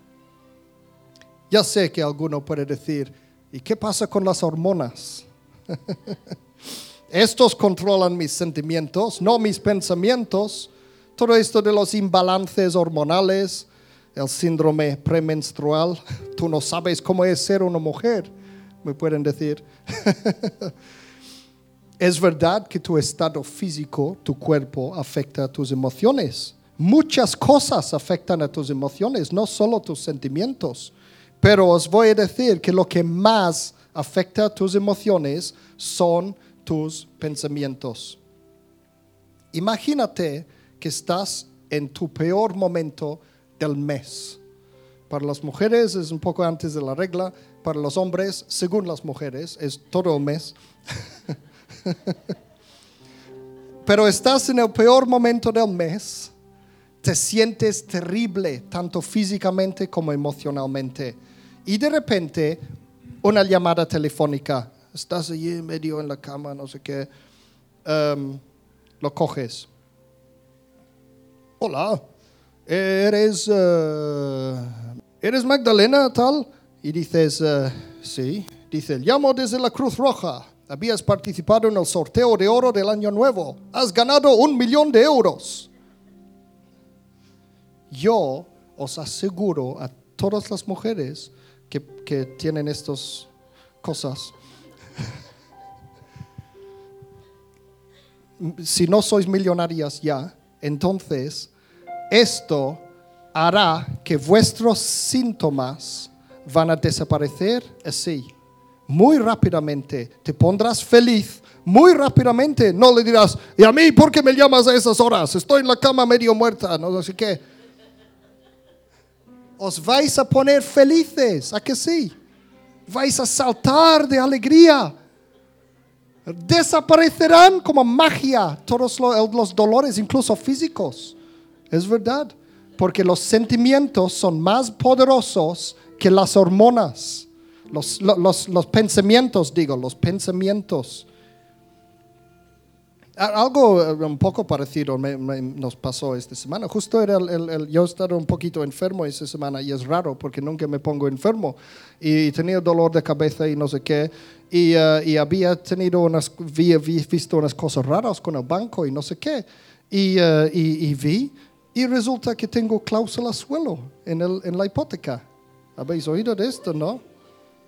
Ya sé que alguno puede decir, ¿y qué pasa con las hormonas? Estos controlan mis sentimientos, no mis pensamientos. Todo esto de los imbalances hormonales, el síndrome premenstrual, tú no sabes cómo es ser una mujer, me pueden decir. es verdad que tu estado físico, tu cuerpo, afecta a tus emociones. Muchas cosas afectan a tus emociones, no solo tus sentimientos. Pero os voy a decir que lo que más afecta tus emociones son tus pensamientos. Imagínate que estás en tu peor momento del mes. Para las mujeres es un poco antes de la regla, para los hombres, según las mujeres, es todo el mes. Pero estás en el peor momento del mes, te sientes terrible, tanto físicamente como emocionalmente. Y de repente una llamada telefónica. Estás allí medio en la cama, no sé qué. Em, lo coges. Hola, eres, eh, eres Magdalena tal. Y dices, eh, sí. Dice, llamo desde la Cruz Roja. Habías participado en el sorteo de oro del año nuevo. Has ganado un millón de euros. Yo os aseguro a todas las mujeres que, tienen estas cosas. si no sois millonarias ya, entonces esto hará que vuestros síntomas van a desaparecer así, muy rápidamente. Te pondrás feliz muy rápidamente. No le dirás, ¿y a mí por qué me llamas a esas horas? Estoy en la cama medio muerta, no sé qué os vais a poner felices, ¿a que sí? Vais a saltar de alegría. Desaparecerán como magia todos los dolores, incluso físicos. Es verdad, porque los sentimientos son más poderosos que las hormonas. Los, los, los pensamientos, digo, los pensamientos. Algo eh, un poco parecido me- nos pasó esta semana. Justo era el, yo he estado un poquito enfermo esta semana y es raro porque nunca me pongo enfermo. Y tenía dolor de cabeza y no sé qué. Y, eh, había tenido unas, vi- vi- visto unas cosas raras con el banco y no sé qué. Y, eh, y- vi y resulta que tengo cláusula suelo en, en la hipoteca. ¿Habéis oído de esto, no?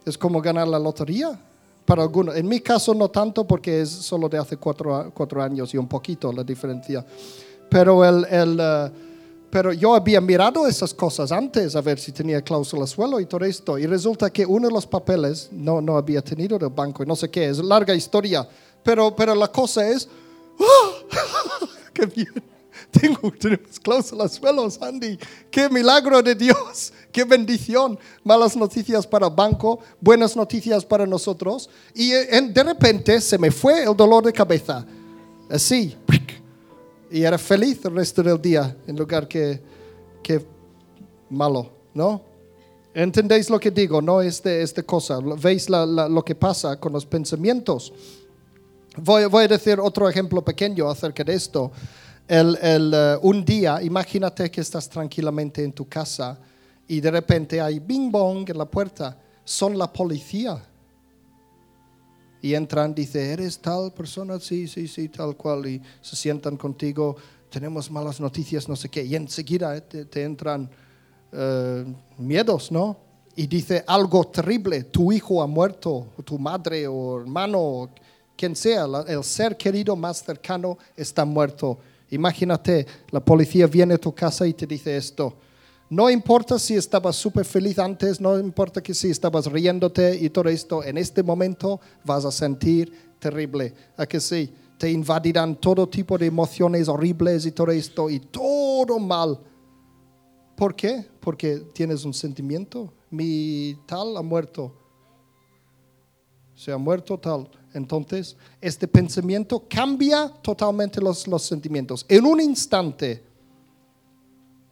Es como ganar la lotería para algunos. En mi caso no tanto porque es solo de hace cuatro, cuatro años y un poquito la diferencia. Pero, el, el, eh, pero yo había mirado esas cosas antes a ver si tenía cláusula suelo y todo esto. Y resulta que uno de los papeles no, no había tenido del banco y no sé qué. Es larga historia. Pero, pero la cosa es... ¡ah! ¡Qué bien! Tengo, tenemos cláusula suelo, Sandy. ¡Qué milagro de Dios! ¡Qué bendición! Malas noticias para el banco, buenas noticias para nosotros. Y eh, de repente se me fue el dolor de cabeza. Así. Y era feliz el resto del día en lugar que, que malo, ¿no? ¿Entendéis lo que digo? No es de esta cosa. ¿Veis la- la- lo que pasa con los pensamientos? Voy, voy a decir otro ejemplo pequeño acerca de esto. El, el, eh, un día, imagínate que estás tranquilamente en tu casa y de repente hay bing bong en la puerta. Son la policía. Y entran, dice, ¿eres tal persona? Sí, sí, sí, tal cual. Y se sientan contigo, tenemos malas noticias, no sé qué. Y enseguida eh, te, te entran eh, miedos, ¿no? Y dice algo terrible, tu hijo ha muerto, tu madre o hermano, o quien sea, el ser querido más cercano está muerto. Imagínate, la policía viene a tu casa y te dice esto. No importa si estabas súper feliz antes, no importa que si estabas riéndote y todo esto, en este momento vas a sentir terrible. ¿A que sí? Te invadirán todo tipo de emociones horribles y todo esto y todo mal. ¿Por qué? Porque tienes un sentimiento. Mi tal ha muerto. Se ha muerto tal. Entonces, este pensamiento cambia totalmente los, los sentimientos. En un instante.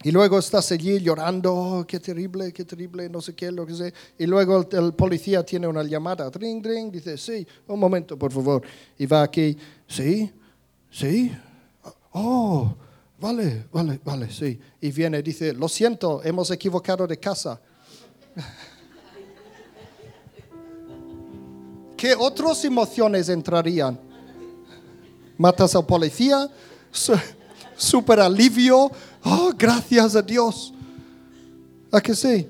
Y luego estás allí llorando, "Oh, qué terrible, qué terrible, no sé qué, lo que sea. Y luego el, el policía tiene una llamada, ring, ring, dice, sí, un momento, por favor. Y va aquí, sí, sí, oh, vale, vale, vale, sí. Y viene dice, lo siento, hemos equivocado de casa. ¿Qué otras emociones entrarían? Matas al policía, su- super alivio, oh, gracias a Dios. ¿A que sí?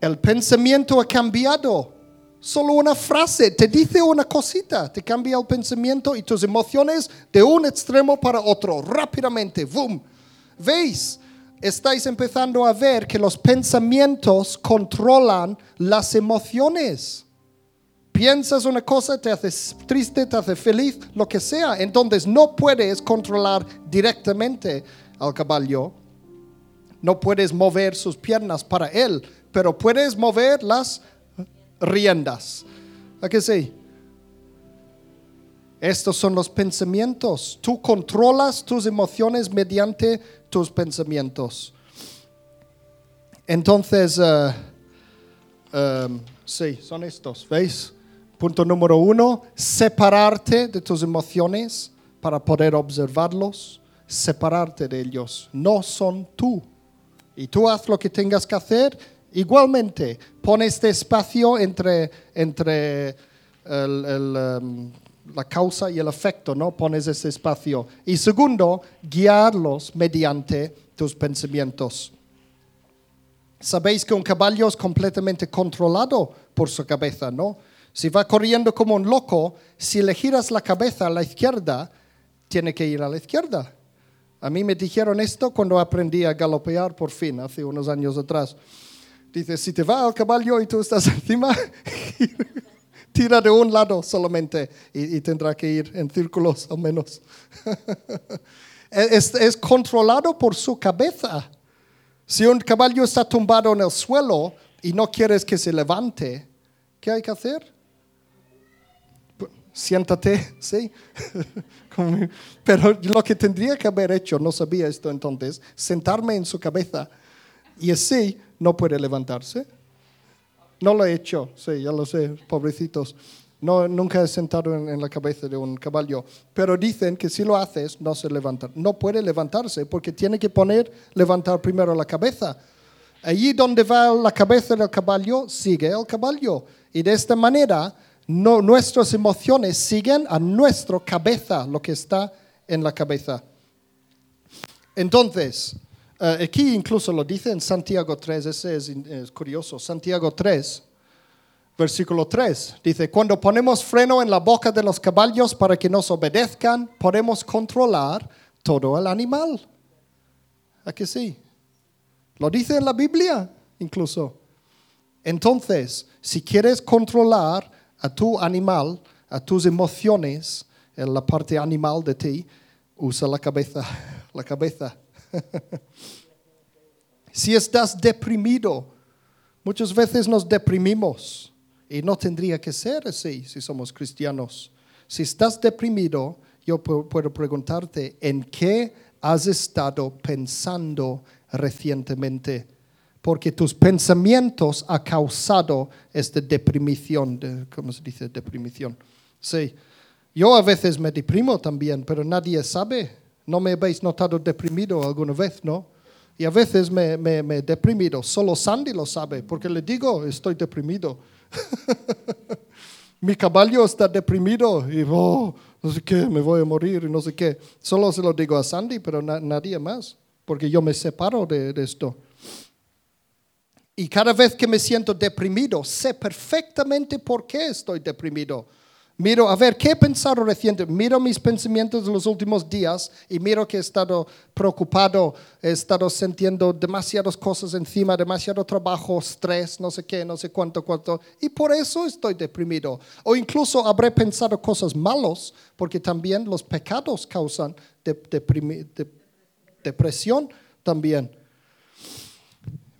El pensamiento ha cambiado. Solo una frase te dice una cosita, te cambia el pensamiento y tus emociones de un extremo para otro, rápidamente, ¡boom! ¿Veis? Estáis empezando a ver que los pensamientos controlan las emociones. Piensas una cosa, te haces triste, te hace feliz, lo que sea. Entonces no puedes controlar directamente al caballo. No puedes mover sus piernas para él, pero puedes mover las riendas. ¿A que sí? Estos son los pensamientos. Tú controlas tus emociones mediante tus pensamientos. Entonces, eh, Um, sí, son estos, ¿veis? Punto número uno, separarte de tus emociones para poder observarlos, separarte de ellos. No son tú. Y tú haz lo que tengas que hacer. Igualmente, pon este espacio entre, entre el- um, la causa y el efecto, ¿no? Pones ese espacio. Y segundo, guiarlos mediante tus pensamientos. Sabéis que un caballo es completamente controlado por su cabeza, ¿no? Si va corriendo como un loco, si le giras la cabeza a la izquierda, tiene que ir a la izquierda. A mí me dijeron esto cuando aprendí a galopear por fin, hace unos años atrás. Dice, si te va al caballo y tú estás encima, tira de un lado solamente y, tendrá que ir en círculos al menos. es, es controlado por su cabeza. Si un caballo está tumbado en el suelo y no quieres que se levante, ¿qué hay que hacer? Siéntate, ¿sí? Pero lo que tendría que haber hecho, no sabía esto entonces, sentarme en su cabeza y así no puede levantarse. No lo he hecho, sí, ya lo sé, pobrecitos. No, nunca he sentado en, en la cabeza de un caballo, pero dicen que si lo haces no se levanta. No puede levantarse porque tiene que poner, levantar primero la cabeza. Allí donde va la cabeza del caballo, sigue el caballo. Y de esta manera, no, nuestras emociones siguen a nuestra cabeza, lo que está en la cabeza. Entonces, eh, aquí incluso lo dice en Santiago 3, ese es, curioso. Santiago 3, versículo 3, dice, cuando ponemos freno en la boca de los caballos para que nos obedezcan, podemos controlar todo el animal. ¿A sí? Lo dice en la Biblia, incluso. Entonces, si quieres controlar a tu animal, a tus emociones, en la parte animal de ti, usa la cabeza, la cabeza. si estás deprimido, muchas veces nos deprimimos y no tendría que ser así si somos cristianos. Si estás deprimido, yo pu- puedo preguntarte, ¿en qué has estado pensando recientemente? Porque tus pensamientos han causado esta deprimición, de- ¿cómo se dice? Deprimición. Sí. Yo a veces me deprimo también, pero nadie sabe. No me habéis notado deprimido alguna vez, ¿no? Y a veces me, me, me he deprimido. Solo Sandy lo sabe, porque le digo, estoy deprimido. Mi caballo está deprimido y oh, no sé qué, me voy a morir y no sé qué. Solo se lo digo a Sandy, pero na- nadie más, porque yo me separo de, de esto. Y cada vez que me siento deprimido, sé perfectamente por qué estoy deprimido. Miro, a ver, ¿qué he pensado reciente? Miro mis pensamientos de los últimos días y miro que he estado preocupado, he estado sintiendo demasiadas cosas encima, demasiado trabajo, estrés, no sé qué, no sé cuánto, cuánto. Y por eso estoy deprimido. O incluso habré pensado cosas malas, porque también los pecados causan depresión también.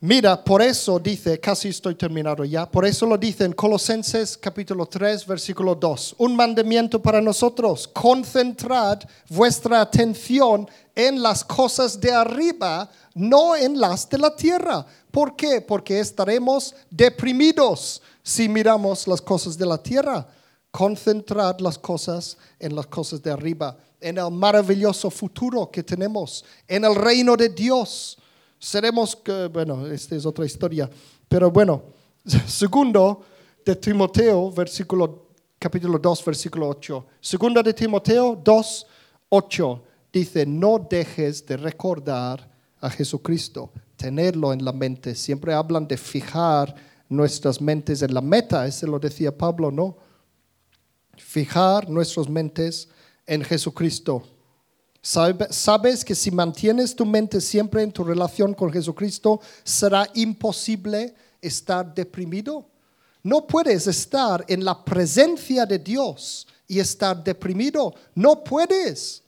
Mira, por eso dice, casi estoy terminado ya, por eso lo dice en Colosenses capítulo 3, versículo 2, un mandamiento para nosotros, concentrad vuestra atención en las cosas de arriba, no en las de la tierra. ¿Por qué? Porque estaremos deprimidos si miramos las cosas de la tierra. Concentrad las cosas en las cosas de arriba, en el maravilloso futuro que tenemos, en el reino de Dios seremos, que, bueno, esta es otra historia, pero bueno, segundo de Timoteo, versículo, capítulo 2, versículo 8. Segundo de Timoteo 2, 8, dice, no dejes de recordar a Jesucristo, tenerlo en la mente. Siempre hablan de fijar nuestras mentes en la meta, ese lo decía Pablo, ¿no? Fijar nuestras mentes en Jesucristo. Sabe- Sabes que si mantienes tu mente siempre en tu relación con Jesucristo, será imposible estar deprimido. No puedes estar en la presencia de Dios y estar deprimido. No puedes.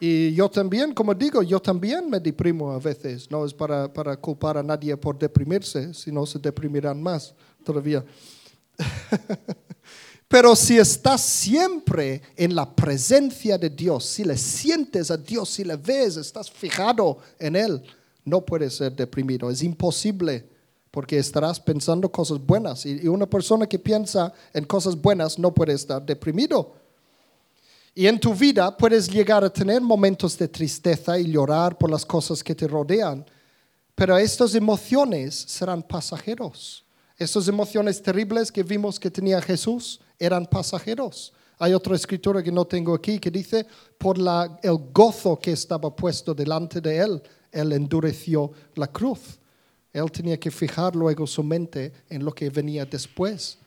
Y yo también, como digo, yo también me deprimo a veces. No es para, para culpar a nadie por deprimirse, si no se deprimirán más todavía. Pero si estás siempre en la presencia de Dios, si le sientes a Dios, si le ves, estás fijado en Él, no puedes ser deprimido. Es imposible porque estarás pensando cosas buenas. Y una persona que piensa en cosas buenas no puede estar deprimido. Y en tu vida puedes llegar a tener momentos de tristeza y llorar por las cosas que te rodean, pero estas emociones serán pasajeros. Estas emociones terribles que vimos que tenía Jesús eran pasajeros. Hay otra escritura que no tengo aquí que dice, por la, el gozo que estaba puesto delante de él, él endureció la cruz. Él tenía que fijar luego su mente en lo que venía después.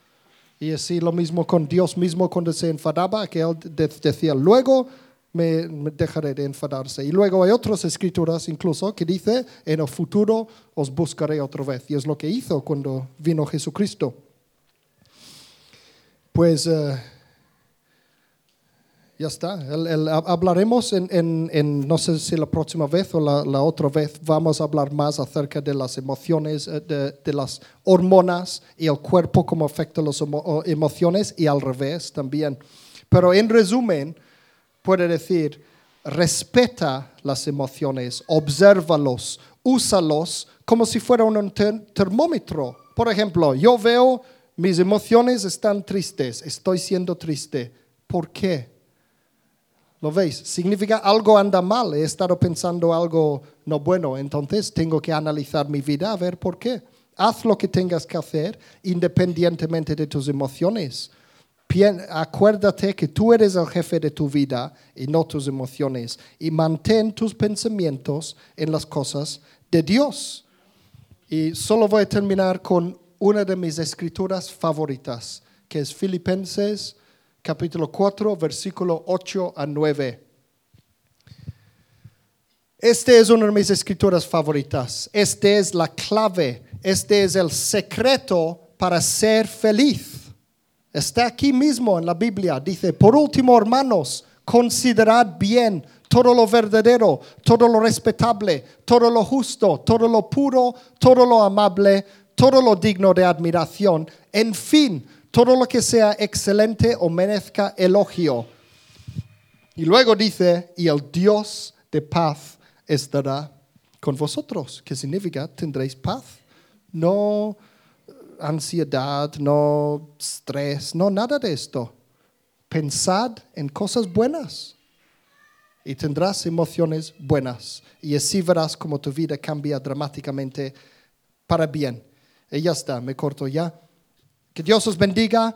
Y así lo mismo con Dios mismo cuando se enfadaba, que él de- decía, luego me, dejaré de enfadarse. Y luego hay otras escrituras incluso que dice, en el futuro os buscaré otra vez. Y es lo que hizo cuando vino Jesucristo. Pues eh, ya está. Hablaremos en, en- no sé si la próxima vez o la, otra vez, vamos a hablar más acerca de las emociones, eh, de, de las hormonas y el cuerpo, cómo afecta las emociones y al revés también. Pero en resumen, puede decir, respeta las emociones, obsérvalos, úsalos como si fuera un ter- termómetro. Por ejemplo, yo veo Mis emociones están tristes, estoy siendo triste. ¿Por qué? ¿Lo veis? Significa algo anda mal, he estado pensando algo no bueno, entonces tengo que analizar mi vida a ver por qué. Haz lo que tengas que hacer independientemente de tus emociones. Acuérdate que tú eres el jefe de tu vida y no tus emociones. Y mantén tus pensamientos en las cosas de Dios. Y solo voy a terminar con una de mis escrituras favoritas, que es Filipenses capítulo 4, versículo 8 a 9. Este es una de mis escrituras favoritas. Este es la clave. Este es el secreto para ser feliz. Está aquí mismo en la Biblia. Dice, por último, hermanos, considerad bien todo lo verdadero, todo lo respetable, todo lo justo, todo lo puro, todo lo amable, todo lo digno de admiración. En fin, todo lo que sea excelente o merezca elogio. Y luego dice, y el Dios de paz estará con vosotros. ¿Qué significa? Tendréis paz. No ansiedad, no estrés, no nada de esto. Pensad en cosas buenas y tendrás emociones buenas. Y así verás como tu vida cambia dramáticamente para bien. Y ya está, me corto ya. Que Dios os bendiga.